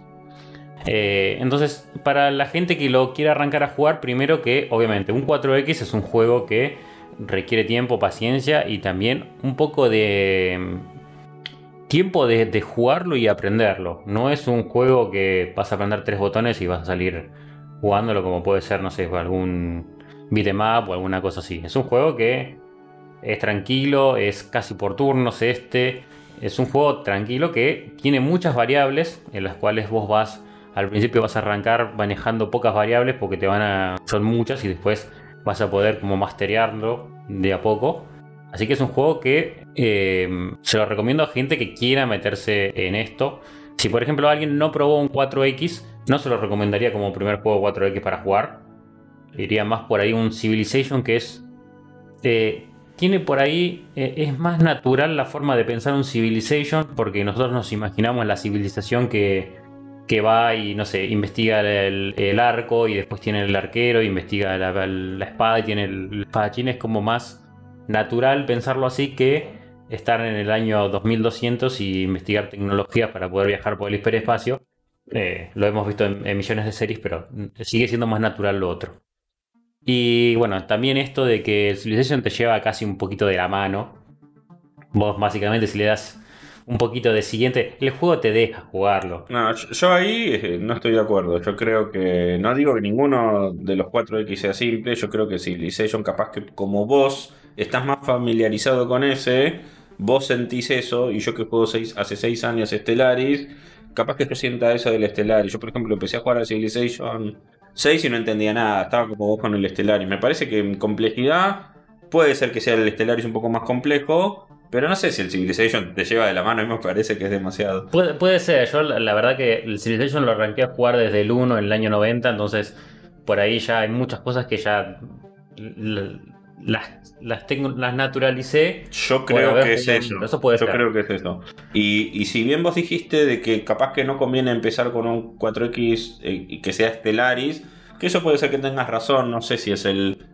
Eh, entonces, para la gente que lo quiera arrancar a jugar, primero que obviamente un 4X es un juego que requiere tiempo, paciencia y también un poco de mm, tiempo de, jugarlo y aprenderlo. No es un juego que vas a aprender tres botones y vas a salir jugándolo como puede ser, no sé, algún beat'em up o alguna cosa así. Es un juego que es tranquilo, es casi por turnos este. Es un juego tranquilo que tiene muchas variables en las cuales vos vas, al principio vas a arrancar manejando pocas variables porque te van a, son muchas y después vas a poder como masterearlo de a poco. Así que es un juego que eh, se lo recomiendo a gente que quiera meterse en esto. Si por ejemplo alguien no probó un 4X, no se lo recomendaría como primer juego 4X para jugar. Iría más por ahí un Civilization que es... eh, tiene por ahí... eh, es más natural la forma de pensar un Civilization porque nosotros nos imaginamos la civilización que, que va y no sé, investiga el, el arco y después tiene el arquero, investiga la, espada y tiene el, el espadachín. Es como más natural pensarlo así que estar en el año 2200 y investigar tecnologías para poder viajar por el hiperespacio. Eh, lo hemos visto en, en millones de series, pero sigue siendo más natural lo otro. Y bueno, también esto de que el Civilization te lleva casi un poquito de la mano. Vos básicamente si le das un poquito de siguiente, el juego te deja jugarlo. No, yo, ahí eh, no estoy de acuerdo. Yo creo que. No digo que ninguno de los 4X sea simple. Yo creo que Civilization, capaz que como vos estás más familiarizado con ese, vos sentís eso. Y yo que juego seis, hace 6 años Stellaris, capaz que yo sienta eso del Stellaris. Yo, por ejemplo, empecé a jugar al Civilization 6 y no entendía nada. Estaba como vos con el Stellaris. Me parece que en complejidad puede ser que sea el Stellaris un poco más complejo. Pero no sé si el Civilization te lleva de la mano, a mí me parece que es demasiado. Puede, puede ser, yo la, la verdad que el Civilization lo arranqué a jugar desde el 1 en el año 90, entonces por ahí ya hay muchas cosas que ya las, las, tengo, las naturalicé. Yo creo que es eso. Eso puede Yo ser. creo que es eso. Y, y si bien vos dijiste de que capaz que no conviene empezar con un 4X eh, y que sea Stellaris, que eso puede ser que tengas razón, no sé si es el...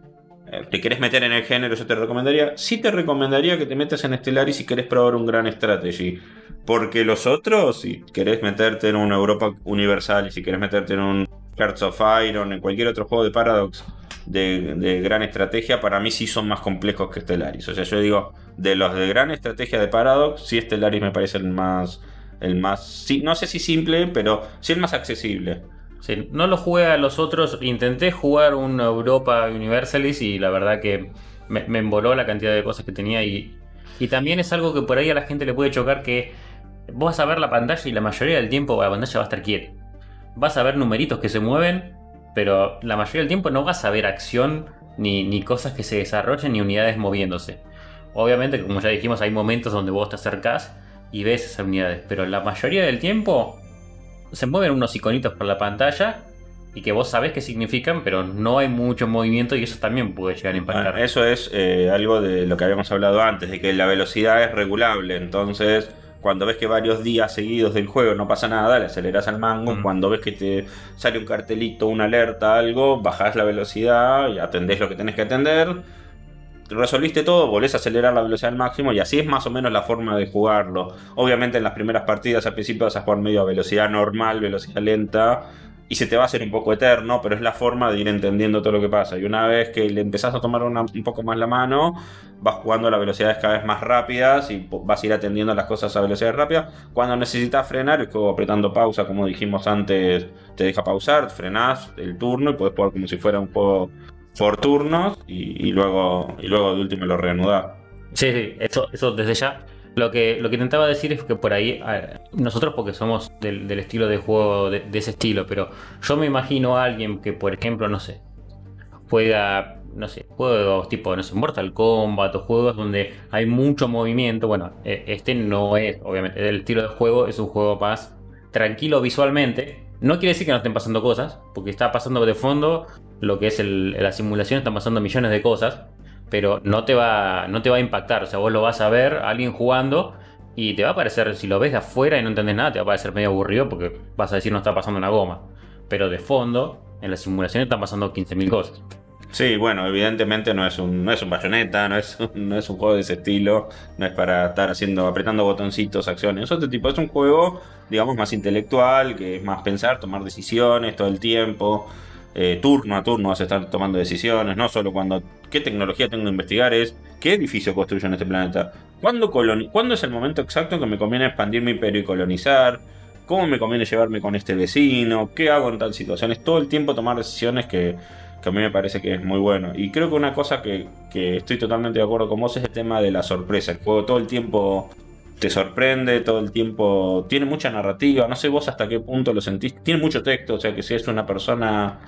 eh, te querés meter en el género, yo te recomendaría. Sí te recomendaría que te metas en Stellaris si querés probar un gran strategy. Porque los otros, si querés meterte en una Europa Universal y si querés meterte en un Hearts of Iron, en cualquier otro juego de Paradox de, gran estrategia, para mí sí son más complejos que Stellaris. O sea, yo digo, de los de gran estrategia de Paradox, sí Stellaris me parece el más. El más. no sé si simple, pero sí el más accesible. No lo jugué a los otros, intenté jugar un Europa Universalis y la verdad que me, me emboló la cantidad de cosas que tenía y, y también es algo que por ahí a la gente le puede chocar que vos vas a ver la pantalla y la mayoría del tiempo la pantalla va a estar quieta. Vas a ver numeritos que se mueven, pero la mayoría del tiempo no vas a ver acción ni, ni cosas que se desarrollen ni unidades moviéndose. Obviamente, como ya dijimos, hay momentos donde vos te acercás y ves esas unidades, pero la mayoría del tiempo se mueven unos iconitos por la pantalla y que vos sabés qué significan, pero no hay mucho movimiento y eso también puede llegar a impactar. Bueno, eso es eh, algo de lo que habíamos hablado antes, de que la velocidad es regulable. Entonces, cuando ves que varios días seguidos del juego no pasa nada, le aceleras al mango. Mm. Cuando ves que te sale un cartelito, una alerta, algo, bajás la velocidad y atendés lo que tenés que atender. Resolviste todo, volvés a acelerar la velocidad al máximo y así es más o menos la forma de jugarlo. Obviamente en las primeras partidas al principio vas a jugar medio a velocidad normal, velocidad lenta, y se te va a hacer un poco eterno, pero es la forma de ir entendiendo todo lo que pasa. Y una vez que le empezás a tomar un poco más la mano, vas jugando a las velocidades cada vez más rápidas y vas a ir atendiendo las cosas a velocidades rápidas. Cuando necesitas frenar, el juego apretando pausa, como dijimos antes, te deja pausar, frenás el turno y puedes jugar como si fuera un juego por turnos y, luego, y luego de último lo reanudás. Sí, eso, eso desde ya lo que, lo que intentaba decir es que por ahí, nosotros porque somos del, estilo de juego de, ese estilo, pero yo me imagino a alguien que, por ejemplo, no sé, juega, no sé, juegos tipo, no sé, Mortal Kombat o juegos donde hay mucho movimiento. Bueno, e, este no es, obviamente, el estilo de juego es un juego más tranquilo visualmente. No quiere decir que no estén pasando cosas, porque está pasando de fondo lo que es la simulación, están pasando millones de cosas pero no te va, no te va a impactar. O sea, vos lo vas a ver alguien jugando y te va a parecer, si lo ves de afuera y no entendés nada, te va a parecer medio aburrido porque vas a decir no está pasando una goma. Pero de fondo, en la simulación están pasando 15.000 cosas. Sí, bueno, evidentemente no es un, no es un bayoneta, no es, no es un juego de ese estilo, no es para estar haciendo, apretando botoncitos, acciones. Es otro tipo, es un juego, digamos, más intelectual, que es más pensar, tomar decisiones todo el tiempo. Eh, turno a turno vas a estar tomando decisiones, no solo cuando qué tecnología tengo que investigar, es qué edificio construyo en este planeta, ¿Cuándo, ¿cuándo es el momento exacto que me conviene expandir mi imperio y colonizar, cómo me conviene llevarme con este vecino, qué hago en tal situación, es todo el tiempo tomar decisiones que, a mí me parece que es muy bueno. Y creo que una cosa que, que estoy totalmente de acuerdo con vos es el tema de la sorpresa, el juego todo el tiempo te sorprende todo el tiempo, tiene mucha narrativa, no sé vos hasta qué punto lo sentís, tiene mucho texto, o sea que si es una persona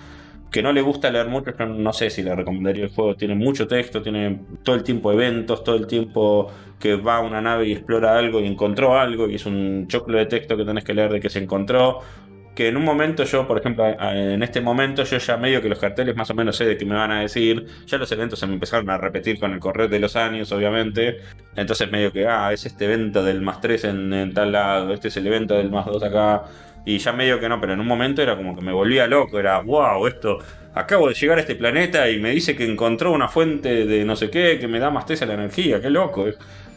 que no le gusta leer mucho, no sé si le recomendaría el juego. Tiene mucho texto, tiene todo el tiempo eventos, todo el tiempo que va a una nave y explora algo y encontró algo y es un choclo de texto que tenés que leer de que se encontró. Que en un momento yo, por ejemplo, en este momento yo ya medio que los carteles más o menos sé de qué me van a decir. Ya los eventos se me empezaron a repetir con el correr de los años, obviamente. Entonces medio que, ah, es este evento del más 3 en, tal lado, este es el evento del más 2 acá y ya medio que no, pero en un momento era como que me volvía loco, era, wow, esto, acabo de llegar a este planeta y me dice que encontró una fuente de no sé qué, que me da más tesa la energía, qué loco.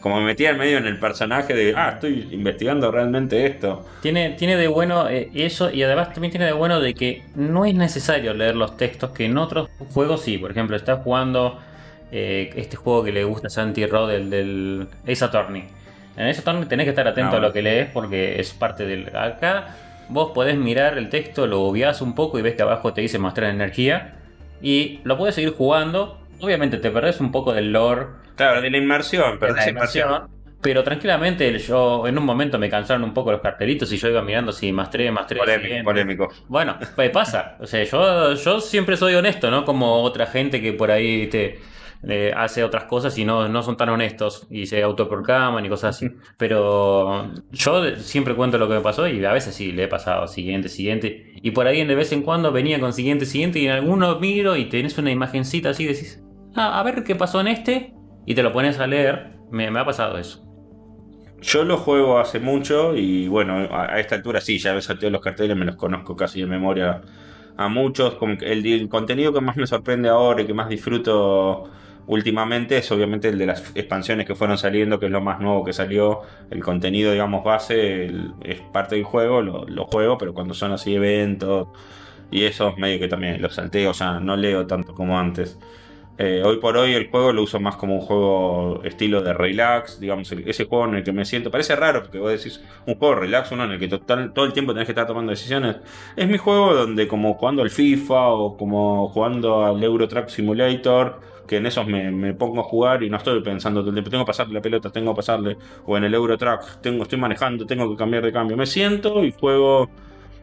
Como me metía en medio en el personaje de, ah, estoy investigando realmente esto. Tiene, tiene de bueno eh, eso y además también tiene de bueno de que no es necesario leer los textos que en otros juegos sí. Por ejemplo, estás jugando eh, este juego que le gusta a Santi Rod, el del Ace Attorney. En Ace Attorney tenés que estar atento ah, a lo que lees porque es parte del... Acá vos podés mirar el texto, lo obviás un poco y ves que abajo te dice mostrar energía. Y lo puedes seguir jugando. Obviamente te perdés un poco del lore. Claro, de la inmersión, perdés la inmersión. Pero tranquilamente, yo en un momento me cansaron un poco los cartelitos y yo iba mirando si más 3, más 3. Polémico, polémico. Bueno, pues pasa. O sea, yo, yo siempre soy honesto, ¿no? Como otra gente que por ahí te hace otras cosas y no, no son tan honestos y se autoproclaman y cosas así. Pero yo siempre cuento lo que me pasó y a veces sí le he pasado siguiente, siguiente. Y por ahí de vez en cuando venía con siguiente, siguiente y en alguno miro y tenés una imagencita así y decís, ah, a ver qué pasó en este y te lo pones a leer. Me, ha pasado eso. Yo lo juego hace mucho y bueno, a, esta altura sí, ya me salteo los carteles, me los conozco casi de memoria a muchos. El contenido que más me sorprende ahora y que más disfruto últimamente es obviamente el de las expansiones que fueron saliendo, que es lo más nuevo que salió. El contenido, digamos, base es parte del juego, lo, juego, pero cuando son así eventos y eso, medio que también los salteo, o sea, no leo tanto como antes. Eh, hoy por hoy el juego lo uso más como un juego estilo de relax, digamos, ese juego en el que me siento. Parece raro porque vos decís un juego relax, uno en el que todo el tiempo tenés que estar tomando decisiones. Es mi juego donde, como jugando al FIFA o como jugando al Euro Truck Simulator, que en esos me, pongo a jugar y no estoy pensando tengo que pasarle la pelota, tengo que pasarle, o en el Eurotrack, tengo, estoy manejando, tengo que cambiar de cambio. Me siento y juego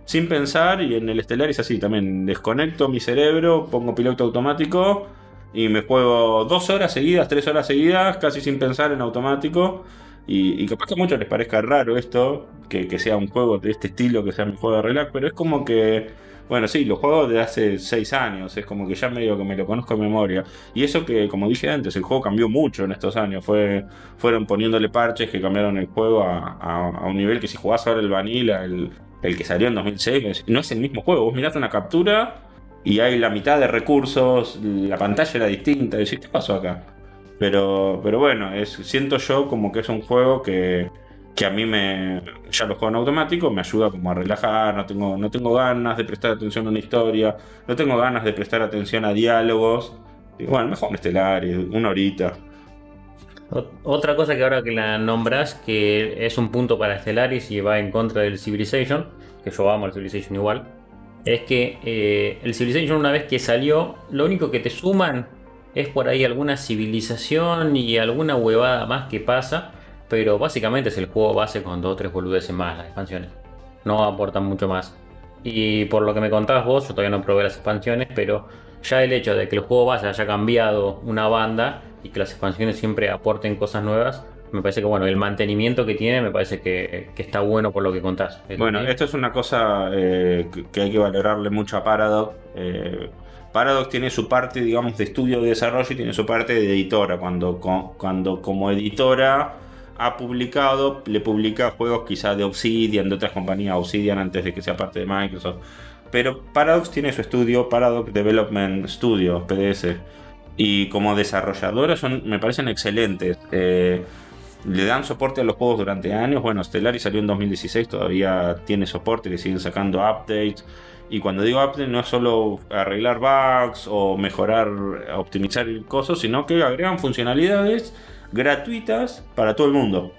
sin pensar y en el estelar es así también. Desconecto mi cerebro, pongo piloto automático y me juego dos horas seguidas, tres horas seguidas, casi sin pensar en automático. Y, capaz que a muchos les parezca raro esto, que, que sea un juego de este estilo, que sea mi juego de relax, pero es como que bueno, sí, los juegos de hace 6 años, es como que ya medio que me lo conozco de memoria. Y eso que, como dije antes, el juego cambió mucho en estos años. Fue, fueron poniéndole parches que cambiaron el juego a, un nivel que si jugás ahora el Vanilla, el, que salió en 2006, no es el mismo juego. Vos mirás una captura y hay la mitad de recursos, la pantalla era distinta. Decís, ¿qué pasó acá? Pero, pero bueno, es, siento yo como que es un juego que que a mí me ya lo juego en automático, me ayuda como a relajar, no tengo, no tengo ganas de prestar atención a una historia, no tengo ganas de prestar atención a diálogos. Y bueno, mejor un Stellaris, una horita. Otra cosa que ahora que la nombras, que es un punto para Stellaris y va en contra del Civilization, que yo amo el Civilization igual, es que eh, el Civilization una vez que salió, lo único que te suman es por ahí alguna civilización y alguna huevada más que pasa, pero básicamente es el juego base con dos o tres boludeces más, las expansiones. No aportan mucho más. Y por lo que me contabas vos, yo todavía no probé las expansiones, pero ya el hecho de que el juego base haya cambiado una banda y que las expansiones siempre aporten cosas nuevas, me parece que bueno, el mantenimiento que tiene me parece que, está bueno por lo que contás. Bueno, esto es una cosa eh, que hay que valorarle mucho a Paradox. Eh, Paradox tiene su parte, digamos, de estudio de desarrollo y tiene su parte de editora. Cuando, cuando como editora ha publicado, le publica juegos quizás de Obsidian, de otras compañías, Obsidian antes de que sea parte de Microsoft. Pero Paradox tiene su estudio, Paradox Development Studio, PDS. Y como desarrolladora son, me parecen excelentes. Eh, le dan soporte a los juegos durante años. Bueno, Stellaris salió en 2016, todavía tiene soporte, le siguen sacando updates. Y cuando digo update no es solo arreglar bugs o mejorar, optimizar el coso, sino que agregan funcionalidades gratuitas para todo el mundo.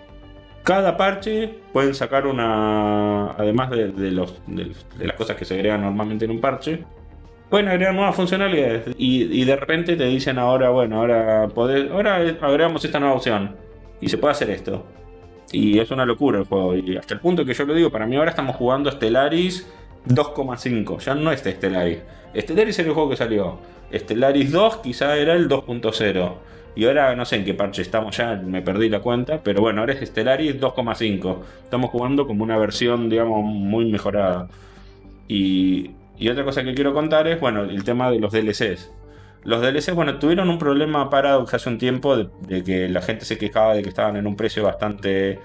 Cada parche pueden sacar una, además de, las cosas que se agregan normalmente en un parche, pueden agregar nuevas funcionalidades y, de repente te dicen ahora, bueno, ahora, ahora agregamos esta nueva opción y se puede hacer esto. Y es una locura el juego. Y hasta el punto que yo lo digo, para mí ahora estamos jugando Stellaris 2,5. Ya no está Stellaris. Stellaris era el juego que salió. Stellaris 2 quizá era el 2.0. Y ahora no sé en qué parche estamos ya, me perdí la cuenta. Pero bueno, ahora es Stellaris 2,5. Estamos jugando como una versión, digamos, muy mejorada. Y, y otra cosa que quiero contar es, bueno, el tema de los DLCs. Los DLCs, bueno, tuvieron un problema Paradox hace un tiempo de, que la gente se quejaba de que estaban en un precio bastante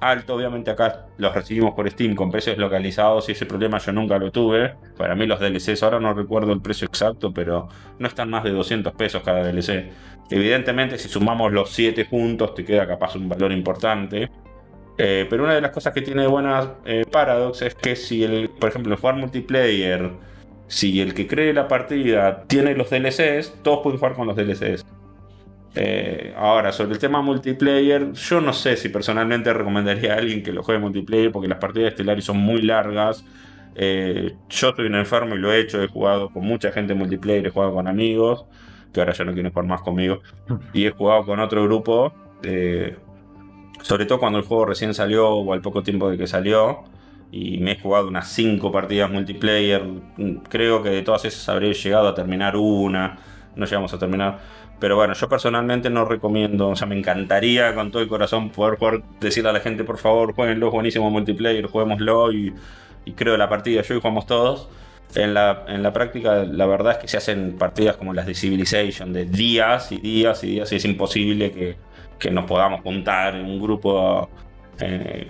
alto. Obviamente acá los recibimos por Steam con precios localizados y ese problema yo nunca lo tuve. Para mí los DLCs, ahora no recuerdo el precio exacto, pero no están más de 200 pesos cada DLC. Evidentemente si sumamos los 7 juntos te queda capaz un valor importante. Eh, pero una de las cosas que tiene buenas eh, Paradox es que si, el, por ejemplo, el jugar multiplayer si el que cree la partida tiene los DLCs, todos pueden jugar con los DLCs. Eh, ahora, sobre el tema multiplayer, yo no sé si personalmente recomendaría a alguien que lo juegue multiplayer porque las partidas estelares son muy largas. Eh, yo soy un enfermo y lo he hecho, he jugado con mucha gente multiplayer, he jugado con amigos, que ahora ya no quieren jugar más conmigo, y he jugado con otro grupo, eh, sobre todo cuando el juego recién salió o al poco tiempo de que salió y me he jugado unas 5 partidas multiplayer. Creo que de todas esas habría llegado a terminar una. No llegamos a terminar. Pero bueno, yo personalmente no recomiendo, o sea, me encantaría con todo el corazón poder jugar, decirle a la gente, por favor, jueguenlo, buenísimo multiplayer, juguémoslo y, y creo la partida yo y jugamos todos. En la, en la práctica, la verdad es que se hacen partidas como las de Civilization, de días y días y días, y es imposible que, que nos podamos juntar en un grupo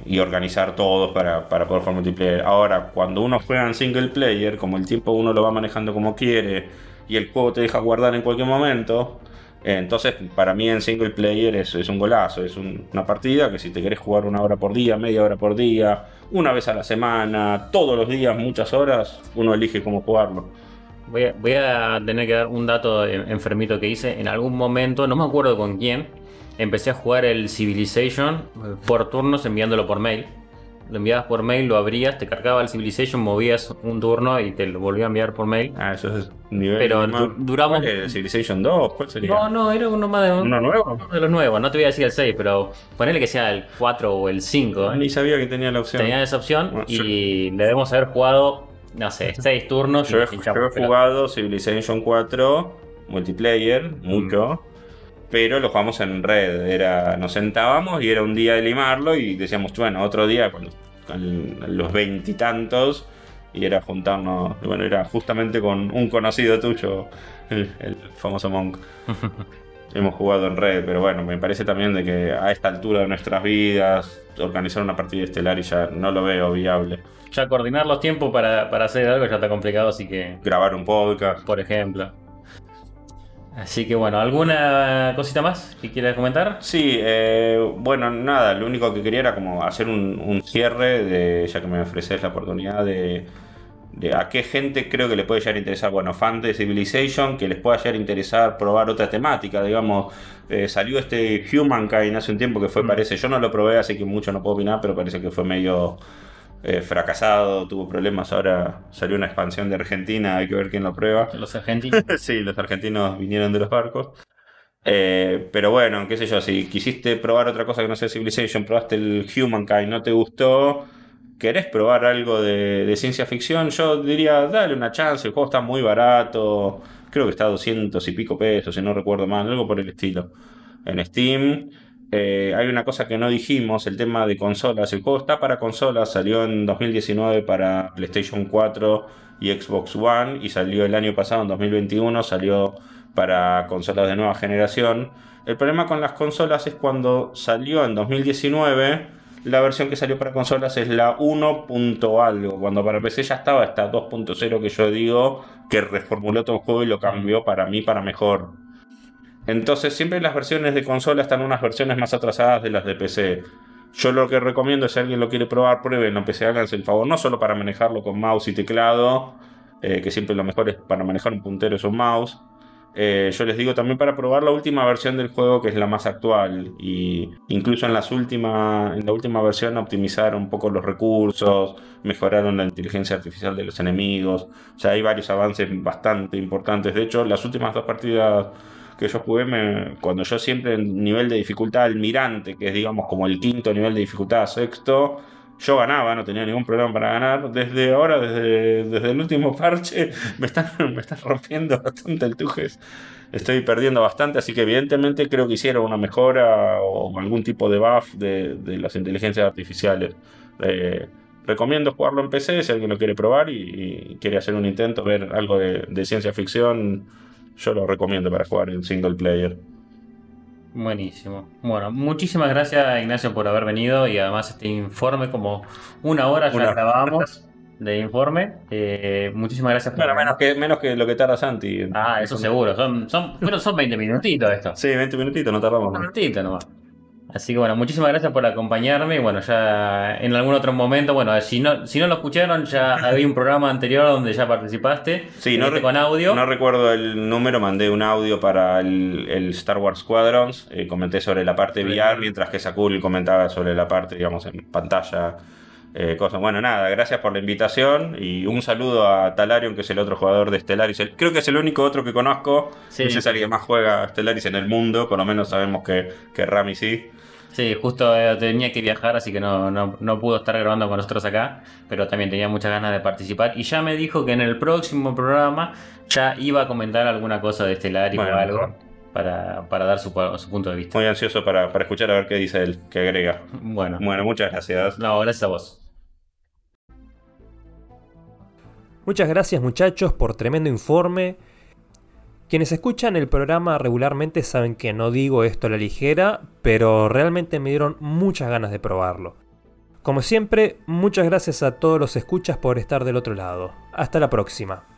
y organizar todos para, para, poder jugar multiplayer. Ahora, cuando uno juega en single player, como el tiempo uno lo va manejando como quiere y el juego te deja guardar en cualquier momento, eh, entonces para mí en single player es, es un golazo, es una partida que si te querés jugar una hora por día, media hora por día, una vez a la semana, todos los días, muchas horas, uno elige cómo jugarlo. Voy a tener que dar un dato enfermito que hice en algún momento, no me acuerdo con quién, empecé a jugar el Civilization por turnos enviándolo por mail. Lo enviabas por mail, lo abrías, te cargaba el Civilization, movías un turno y te lo volvía a enviar por mail. Ah, eso es nivel. Pero duramos. ¿El Civilization 2? ¿Cuál sería? No, no, era uno más de. ¿Uno nuevo? Uno de los nuevos, no te voy a decir el 6, pero ponele que sea el 4 o el 5. Ni sabía que tenía la opción. Tenía esa opción y le debemos haber jugado, no sé, 6 turnos. Yo, he, jugado Civilization 4 multiplayer, mucho pero lo jugamos en red. Era, nos sentábamos y era un día de limarlo y decíamos, bueno, otro día con, los veintitantos y, era juntarnos. Bueno, era justamente con un conocido tuyo, el, famoso Monk. Hemos jugado en red, pero bueno, me parece también de que a esta altura de nuestras vidas, organizar una partida estelar y ya no lo veo viable. Ya coordinar los tiempos para, para hacer algo ya está complicado, así que. Grabar un podcast. Por ejemplo. Así que bueno, ¿alguna cosita más que quieras comentar? Sí, eh, bueno, nada, lo único que quería era como hacer un, un cierre, de, ya que me ofreces la oportunidad de, de a qué gente creo que le puede llegar a interesar, bueno, fan de Civilization, que les pueda llegar a interesar probar otra temática, digamos, eh, salió este Humankind hace un tiempo que fue, Mm. parece, yo no lo probé, así que mucho no puedo opinar, pero parece que fue medio eh, fracasado, tuvo problemas, ahora salió una expansión de Argentina, hay que ver quién lo prueba. Los argentinos. sí, los argentinos vinieron de los barcos. Eh, pero bueno, qué sé yo, si quisiste probar otra cosa que no sea Civilization, probaste el Humankind, no te gustó, querés probar algo de, de ciencia ficción, yo diría, dale una chance, el juego está muy barato, creo que está a 200 y pico pesos, si no recuerdo mal, algo por el estilo. En Steam. Eh, hay una cosa que no dijimos, el tema de consolas. El juego está para consolas, salió en 2019 para PlayStation 4 y Xbox One y salió el año pasado, en 2021, salió para consolas de nueva generación. El problema con las consolas es cuando salió en 2019, la versión que salió para consolas es la 1. punto algo, cuando para PC ya estaba esta 2.0 que yo digo, que reformuló todo el juego y lo cambió para mí para mejor. Entonces siempre las versiones de consola están unas versiones más atrasadas de las de PC. Yo lo que recomiendo es si alguien lo quiere probar, prueben en PC, háganse el favor, no solo para manejarlo con mouse y teclado, eh, que siempre lo mejor es para manejar un puntero es un mouse. Eh, yo les digo también para probar la última versión del juego que es la más actual y incluso en las última, en la última versión optimizaron un poco los recursos, mejoraron la inteligencia artificial de los enemigos, o sea hay varios avances bastante importantes. De hecho las últimas dos partidas que yo jugué me- cuando yo siempre en nivel de dificultad almirante, que es digamos como el quinto nivel de dificultad sexto, yo ganaba, no tenía ningún problema para ganar. Desde ahora, desde, desde el último parche, me están, me están rompiendo bastante el tujes. Estoy perdiendo bastante, así que evidentemente creo que hicieron una mejora o algún tipo de buff de, de las inteligencias artificiales. Eh, recomiendo jugarlo en PC si alguien lo quiere probar y, y quiere hacer un intento, ver algo de, de ciencia ficción. Yo lo recomiendo para jugar en single player. Buenísimo. Bueno, muchísimas gracias Ignacio por haber venido y además este informe, como una hora ya Una- grabamos de informe. Eh, muchísimas gracias por Bueno, menos que, menos que lo que tarda Santi. Ah, eso seguro. Son, son, bueno, son 20 minutitos esto. Sí, 20 minutitos, no tardamos. Un mucho. minutito nomás. Así que bueno, muchísimas gracias por acompañarme. Y bueno, ya en algún otro momento, bueno, si no, si no lo escucharon, ya había un programa anterior donde ya participaste. Sí, no, re- con audio. no recuerdo el número, mandé un audio para el, el Star Wars Squadrons, eh, comenté sobre la parte Sobre VR, mientras que Sakul comentaba sobre la parte, digamos, en pantalla. eh, cosas. Bueno, nada, gracias por la invitación y un saludo a Talarion, que es el otro jugador de Stellaris. El- creo que es el único otro que conozco. Sí. No sé si alguien más juega Stellaris en el mundo, por lo menos sabemos que, que Rami sí. Sí, justo eh, tenía que viajar, así que no, no, no pudo estar grabando con nosotros acá, pero también tenía muchas ganas de participar. Y ya me dijo que en el próximo programa ya iba a comentar alguna cosa de Estelar Bueno. o algo para, para dar su, su punto de vista. Muy ansioso para, para escuchar a ver qué dice él, qué agrega. Bueno, Bueno, muchas gracias. no, gracias a vos. Muchas gracias muchachos por tremendo informe. Quienes escuchan el programa regularmente saben que no digo esto a la ligera, pero realmente me dieron muchas ganas de probarlo. Como siempre, muchas gracias a todos los escuchas por estar del otro lado. Hasta la próxima.